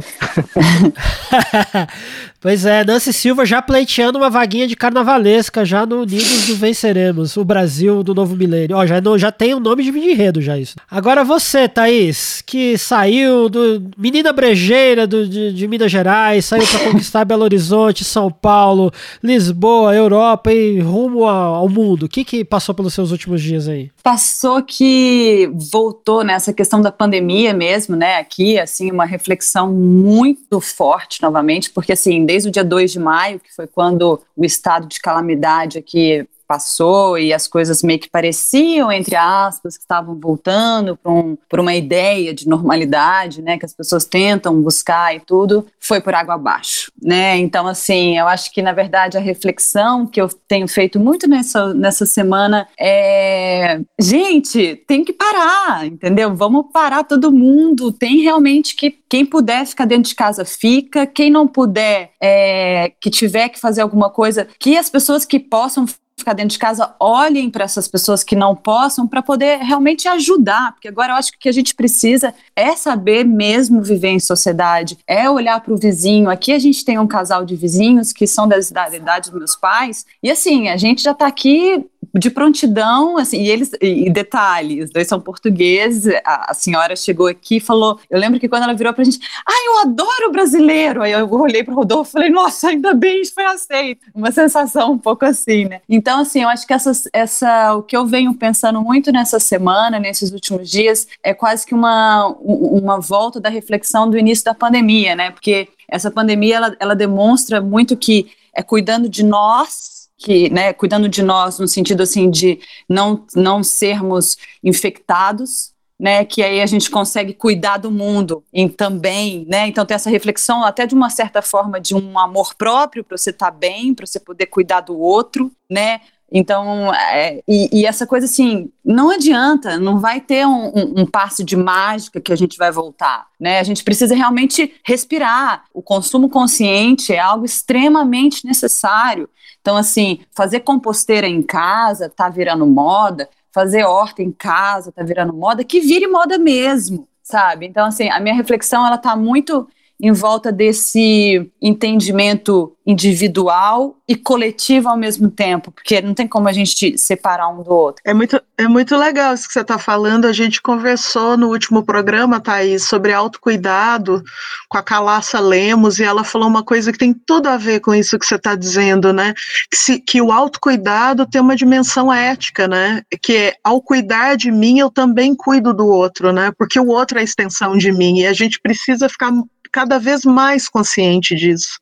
pois é, Nancy Silva já pleiteando uma vaguinha de carnavalesca já no Unidos do Venceremos, o Brasil do novo milênio. Ó, já, já tem o um nome de enredo já isso. Agora você, Thaís, que saiu do Menina Brejeira do, de, de Minas Gerais, saiu para conquistar Belo Horizonte, São Paulo, Lisboa, Europa e rumo ao, ao mundo. O que que passou pelos seus últimos dias aí? Passou que voltou nessa questão da pandemia mesmo, né? Aqui, assim, uma reflexão muito forte novamente, porque assim, desde o dia 2 de maio, que foi quando o estado de calamidade aqui passou e as coisas meio que pareciam, entre aspas, que estavam voltando para um, uma ideia de normalidade, né, que as pessoas tentam buscar e tudo, foi por água abaixo, né? Então, assim, eu acho que, na verdade, a reflexão que eu tenho feito muito nessa, nessa semana é, gente, tem que parar, entendeu? Vamos parar todo mundo, tem realmente que, quem puder ficar dentro de casa, fica, quem não puder, é, que tiver que fazer alguma coisa, que as pessoas que possam ficar dentro de casa olhem para essas pessoas que não possam para poder realmente ajudar, porque agora eu acho que o que a gente precisa é saber mesmo viver em sociedade, é olhar para o vizinho. Aqui a gente tem um casal de vizinhos que são da idade dos meus pais, e assim, a gente já está aqui de prontidão, assim, e eles, e, detalhe, os dois são portugueses, a, a, senhora chegou aqui e falou, eu lembro que quando ela virou pra gente, ai, eu adoro brasileiro, aí eu olhei pro Rodolfo e falei, nossa, ainda bem, isso foi aceito, uma sensação um pouco assim, né, então, assim, eu acho que essa, essa, o que eu venho pensando muito nessa semana, nesses últimos dias, é quase que uma, uma volta da reflexão do início da pandemia, né, porque essa pandemia, ela, ela demonstra muito que é cuidando de nós que, né, cuidando de nós no sentido assim de não, não sermos infectados, né, que aí a gente consegue cuidar do mundo e também, né, então tem essa reflexão até de uma certa forma de um amor próprio para você estar tá bem, para você poder cuidar do outro, né, então, é, e, e, essa coisa assim, não adianta, não vai ter um, um, um, passe de mágica que a gente vai voltar, né? A gente precisa realmente respirar. O consumo consciente é algo extremamente necessário. Então, assim, fazer composteira em casa tá virando moda, fazer horta em casa tá virando moda, que vire moda mesmo, sabe? Então, assim, a minha reflexão, ela tá muito em volta desse entendimento individual e coletivo ao mesmo tempo, porque não tem como a gente separar um do outro. É muito, é muito legal isso que você está falando. A gente conversou no último programa, Thaís, sobre autocuidado com a Calaça Lemos, e ela falou uma coisa que tem tudo a ver com isso que você está dizendo, né? Que, se, que o autocuidado tem uma dimensão ética, né? Que é, ao cuidar de mim, eu também cuido do outro, né? Porque o outro é a extensão de mim, e a gente precisa ficar cada vez mais consciente disso.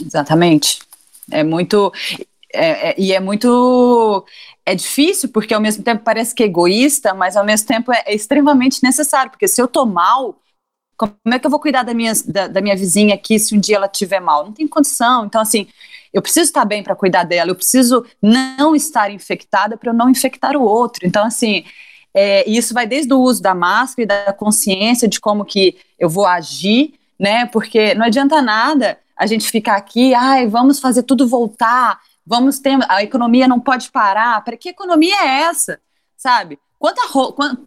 Exatamente. É muito. É, é, e é muito. É difícil, porque ao mesmo tempo parece que é egoísta, mas ao mesmo tempo é, é extremamente necessário, porque se eu tô mal, como é que eu vou cuidar da minha, da, da minha vizinha aqui se um dia ela estiver mal? Não tem condição. Então, assim, eu preciso estar bem para cuidar dela, eu preciso não estar infectada para eu não infectar o outro. Então, assim, é, isso vai desde o uso da máscara e da consciência de como que eu vou agir, né? Porque não adianta nada a gente ficar aqui, ai, vamos fazer tudo voltar, vamos ter, a economia não pode parar. Para que economia é essa? Sabe? Quanta,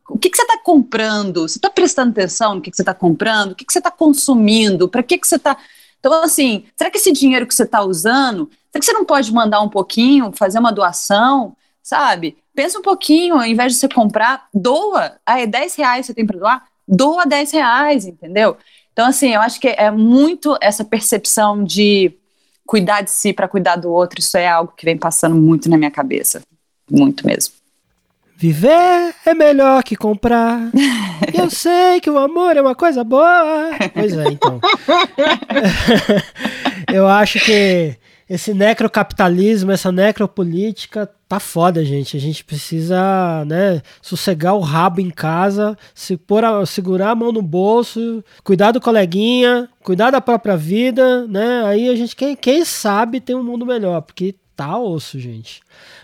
o que, que você está comprando? Você está prestando atenção no que, que você está comprando? O que, que você está consumindo? Para que, que você está. Então, assim, será que esse dinheiro que você está usando, será que você não pode mandar um pouquinho, fazer uma doação? Sabe? Pensa um pouquinho, ao invés de você comprar, doa. Ah, é 10 reais você tem para doar? Doa 10 reais, entendeu? Então, assim, eu acho que é muito essa percepção de cuidar de si para cuidar do outro, isso é algo que vem passando muito na minha cabeça. Muito mesmo. Viver é melhor que comprar. Eu sei que o amor é uma coisa boa. Pois é, então. eu acho que esse necrocapitalismo, essa necropolítica tá foda, gente. A gente precisa, né, sossegar o rabo em casa, se pôr a, segurar a mão no bolso, cuidar do coleguinha, cuidar da própria vida, né? Aí a gente, quem, quem sabe, tem um mundo melhor, porque tá osso, gente.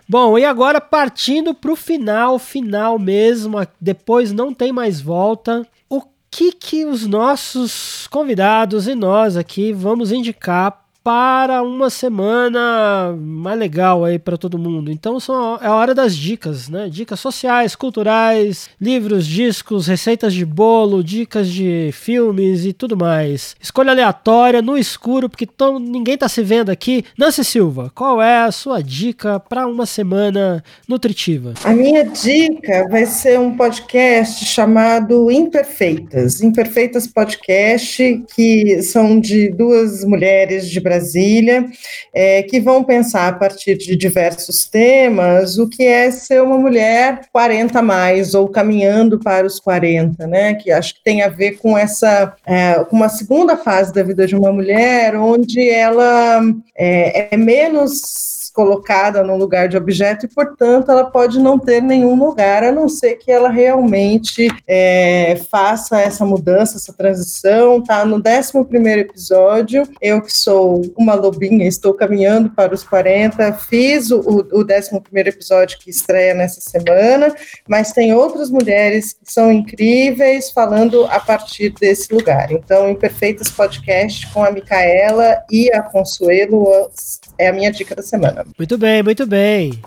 Bom, e agora partindo pro final, final mesmo, depois não tem mais volta. O que que os nossos convidados e nós aqui vamos indicar para uma semana mais legal aí para todo mundo. Então são, é a hora das dicas, né? Dicas sociais, culturais, livros, discos, receitas de bolo, dicas de filmes e tudo mais. Escolha aleatória, no escuro, porque todo, ninguém tá se vendo aqui. Nancy Silva, qual é a sua dica para uma semana nutritiva? A minha dica vai ser um podcast chamado Imperfeitas. Imperfeitas Podcast, que são de duas mulheres de Brasília Brasília, é, que vão pensar a partir de diversos temas o que é ser uma mulher 40 mais ou caminhando para os 40, né? Que acho que tem a ver com essa é, com uma segunda fase da vida de uma mulher, onde ela é, é menos colocada no lugar de objeto e, portanto, ela pode não ter nenhum lugar, a não ser que ela realmente é, faça essa mudança, essa transição. Tá no 11 episódio, eu que sou uma lobinha, estou caminhando para os 40, fiz o, o 11 episódio que estreia nessa semana, mas tem outras mulheres que são incríveis falando a partir desse lugar. Então, Imperfeitas Podcast com a Micaela e a Consuelo é a minha dica da semana. Muito bem, muito bem.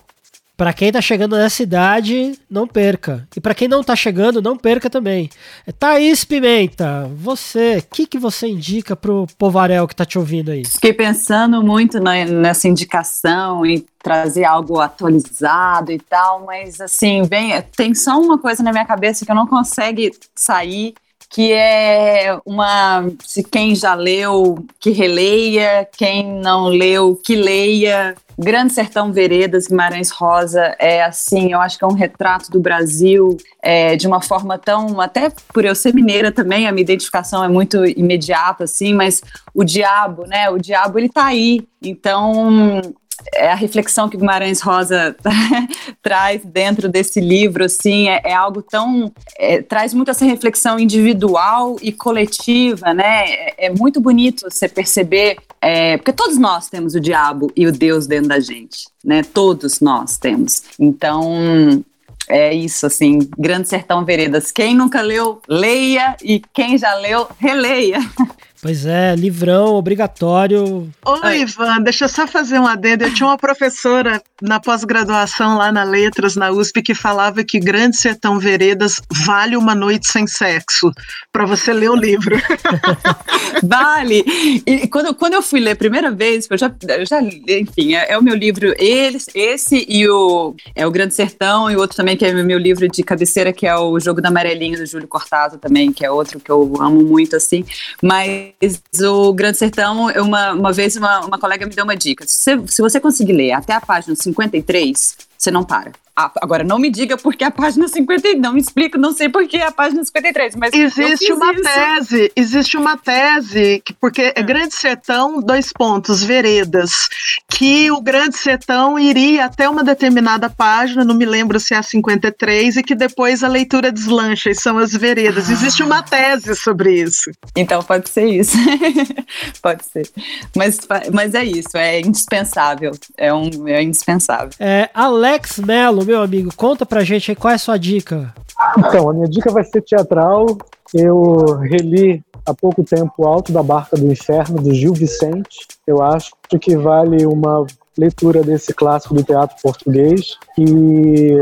Para quem tá chegando nessa cidade, não perca. E para quem não tá chegando, não perca também. É Thaís Pimenta, você, o que, que você indica pro Povarel que tá te ouvindo aí? Fiquei pensando muito na, nessa indicação e trazer algo atualizado e tal, mas assim, vem, tem só uma coisa na minha cabeça que eu não consigo sair que é uma se quem já leu que releia, quem não leu que leia. Grande Sertão Veredas, Guimarães Rosa, é assim, eu acho que é um retrato do Brasil é, de uma forma tão, até por eu ser mineira também, a minha identificação é muito imediata, assim, mas o diabo, né, o diabo ele tá aí, então é a reflexão que Guimarães Rosa traz dentro desse livro, assim, é, é algo tão é, traz muito essa reflexão individual e coletiva, né? É, é muito bonito você perceber, é, porque todos nós temos o diabo e o Deus dentro da gente, né? Todos nós temos. Então é isso, assim, Grande Sertão Veredas. Quem nunca leu, leia e quem já leu, releia. Pois é, livrão obrigatório. Oi, Ivan, deixa eu só fazer um adendo. Eu tinha uma professora na pós-graduação lá na Letras, na USP, que falava que Grande Sertão Veredas vale uma noite sem sexo, para você ler o livro. vale! E quando, quando eu fui ler a primeira vez, eu já, eu já enfim, é, é, o meu livro, esse, esse e o, é o Grande Sertão, e o outro também que é o meu livro de cabeceira, que é o Jogo da Amarelinha, do Júlio Cortado também, que é outro que eu amo muito, assim, mas o Grande Sertão, uma, uma vez uma, uma colega me deu uma dica. Se, se você conseguir ler até a página 53, você não para. Ah, agora, não me diga porque a página 53, não me explico, não sei por que a página 53, mas existe uma isso. tese, existe uma tese, que, porque é Grande Sertão, dois pontos, veredas, que o Grande Sertão iria até uma determinada página, não me lembro se é a 53, e que depois a leitura deslancha, e são as veredas. Ah. Existe uma tese sobre isso. Então pode ser isso. pode ser. Mas, mas é isso, é indispensável. É, um, é indispensável. É, Alex Mello, meu amigo, conta pra gente aí qual é a sua dica. Então, a minha dica vai ser teatral. Eu reli há pouco tempo Alto da Barca do Inferno, do Gil Vicente. Eu acho que vale uma leitura desse clássico do teatro português e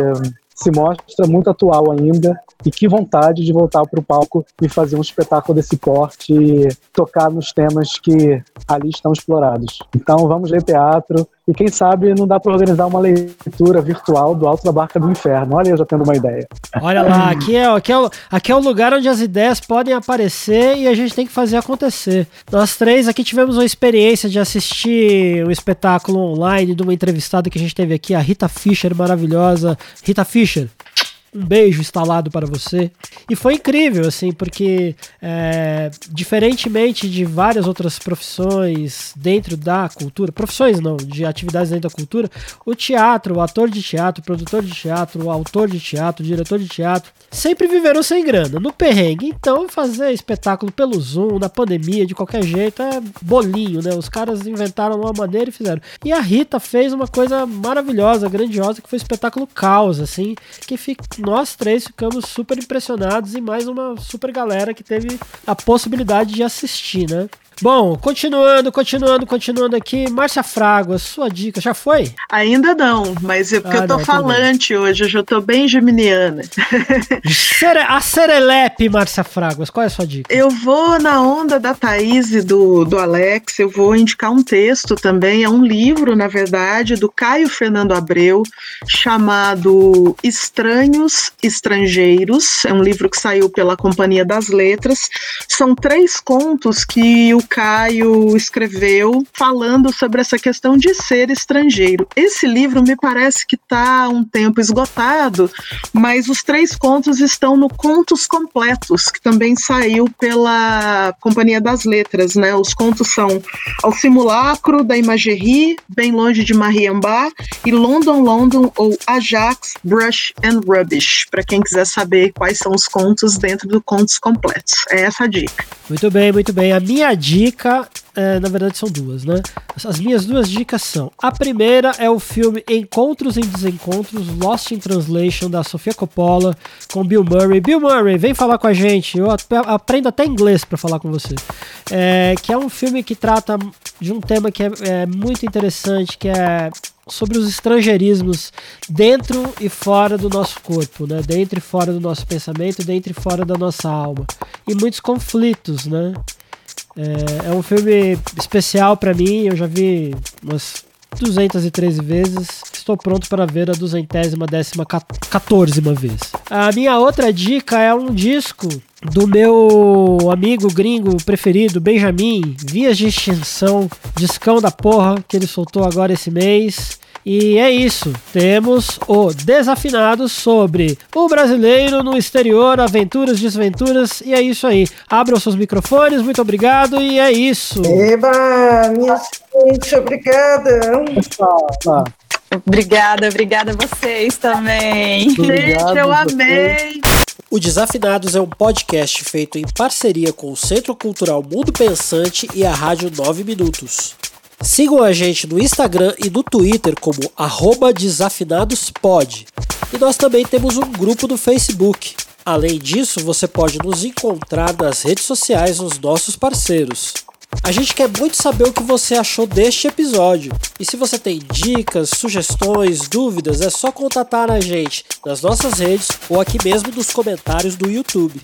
se mostra muito atual ainda e que vontade de voltar para o palco e fazer um espetáculo desse porte e tocar nos temas que ali estão explorados. Então vamos ler teatro e quem sabe não dá para organizar uma leitura virtual do Alto da Barca do Inferno. Olha eu já tendo uma ideia. Olha lá, aqui é, aqui, é o, aqui é o lugar onde as ideias podem aparecer e a gente tem que fazer acontecer. Nós três aqui tivemos uma experiência de assistir um espetáculo online de uma entrevistada que a gente teve aqui, a Rita Fischer, maravilhosa. Rita Fischer, um beijo instalado para você. E foi incrível, assim, porque é, diferentemente de várias outras profissões dentro da cultura, profissões não, de atividades dentro da cultura, o teatro, o ator de teatro, o produtor de teatro, o autor de teatro, o diretor de teatro, sempre viveram sem grana, no perrengue. Então, fazer espetáculo pelo Zoom, na pandemia, de qualquer jeito, é bolinho, né? Os caras inventaram uma maneira e fizeram. E a Rita fez uma coisa maravilhosa, grandiosa, que foi o espetáculo Caos, assim, que fica nós três ficamos super impressionados e mais uma super galera que teve a possibilidade de assistir, né? Bom, continuando, continuando, continuando aqui. Márcia Fraga, sua dica já foi? Ainda não, mas é porque ah, eu tô não, falante hoje, eu já tô bem geminiana. a Serelepe, Márcia Fraguas, qual é a sua dica? Eu vou na onda da Thaís e do, do Alex, eu vou indicar um texto também, é um livro, na verdade, do Caio Fernando Abreu, chamado Estranhos Estrangeiros. É um livro que saiu pela Companhia das Letras. São três contos que o Caio escreveu falando sobre essa questão de ser estrangeiro. Esse livro me parece que está um tempo esgotado, mas os três contos estão no Contos Completos, que também saiu pela Companhia das Letras, né? Os contos são Ao Simulacro da Imagerie, Bem Longe de Mariambá e London, London ou Ajax, Brush and Rubbish, para quem quiser saber quais são os contos dentro do Contos Completos. É essa a dica. Muito bem, muito bem. A minha dica, é, na verdade, são duas, né? As minhas duas dicas são: a primeira é o filme Encontros em Desencontros, Lost in Translation, da Sofia Coppola, com Bill Murray. Bill Murray, vem falar com a gente. Eu aprendo até inglês para falar com você. É, que é um filme que trata de um tema que é, é muito interessante, que é sobre os estrangeirismos dentro e fora do nosso corpo, né? Dentro e fora do nosso pensamento, dentro e fora da nossa alma. E muitos conflitos, né? É, é um filme especial para mim, eu já vi umas 213 vezes. Estou pronto para ver a duzentésima, décima, 14 vez. A minha outra dica é um disco do meu amigo gringo preferido, Benjamin, Vias de Extinção, discão da porra, que ele soltou agora esse mês. E é isso. Temos o Desafinado sobre o brasileiro no exterior, aventuras, desventuras. E é isso aí. Abram seus microfones, muito obrigado. E é isso. Eba, minha gente, obrigada. Obrigada, obrigada a vocês também. Obrigado, gente, eu amei. O Desafinados é um podcast feito em parceria com o Centro Cultural Mundo Pensante e a Rádio 9 Minutos. Sigam a gente no Instagram e no Twitter como desafinadospod. E nós também temos um grupo do Facebook. Além disso, você pode nos encontrar nas redes sociais dos nossos parceiros. A gente quer muito saber o que você achou deste episódio. E se você tem dicas, sugestões, dúvidas, é só contatar a gente nas nossas redes ou aqui mesmo nos comentários do YouTube.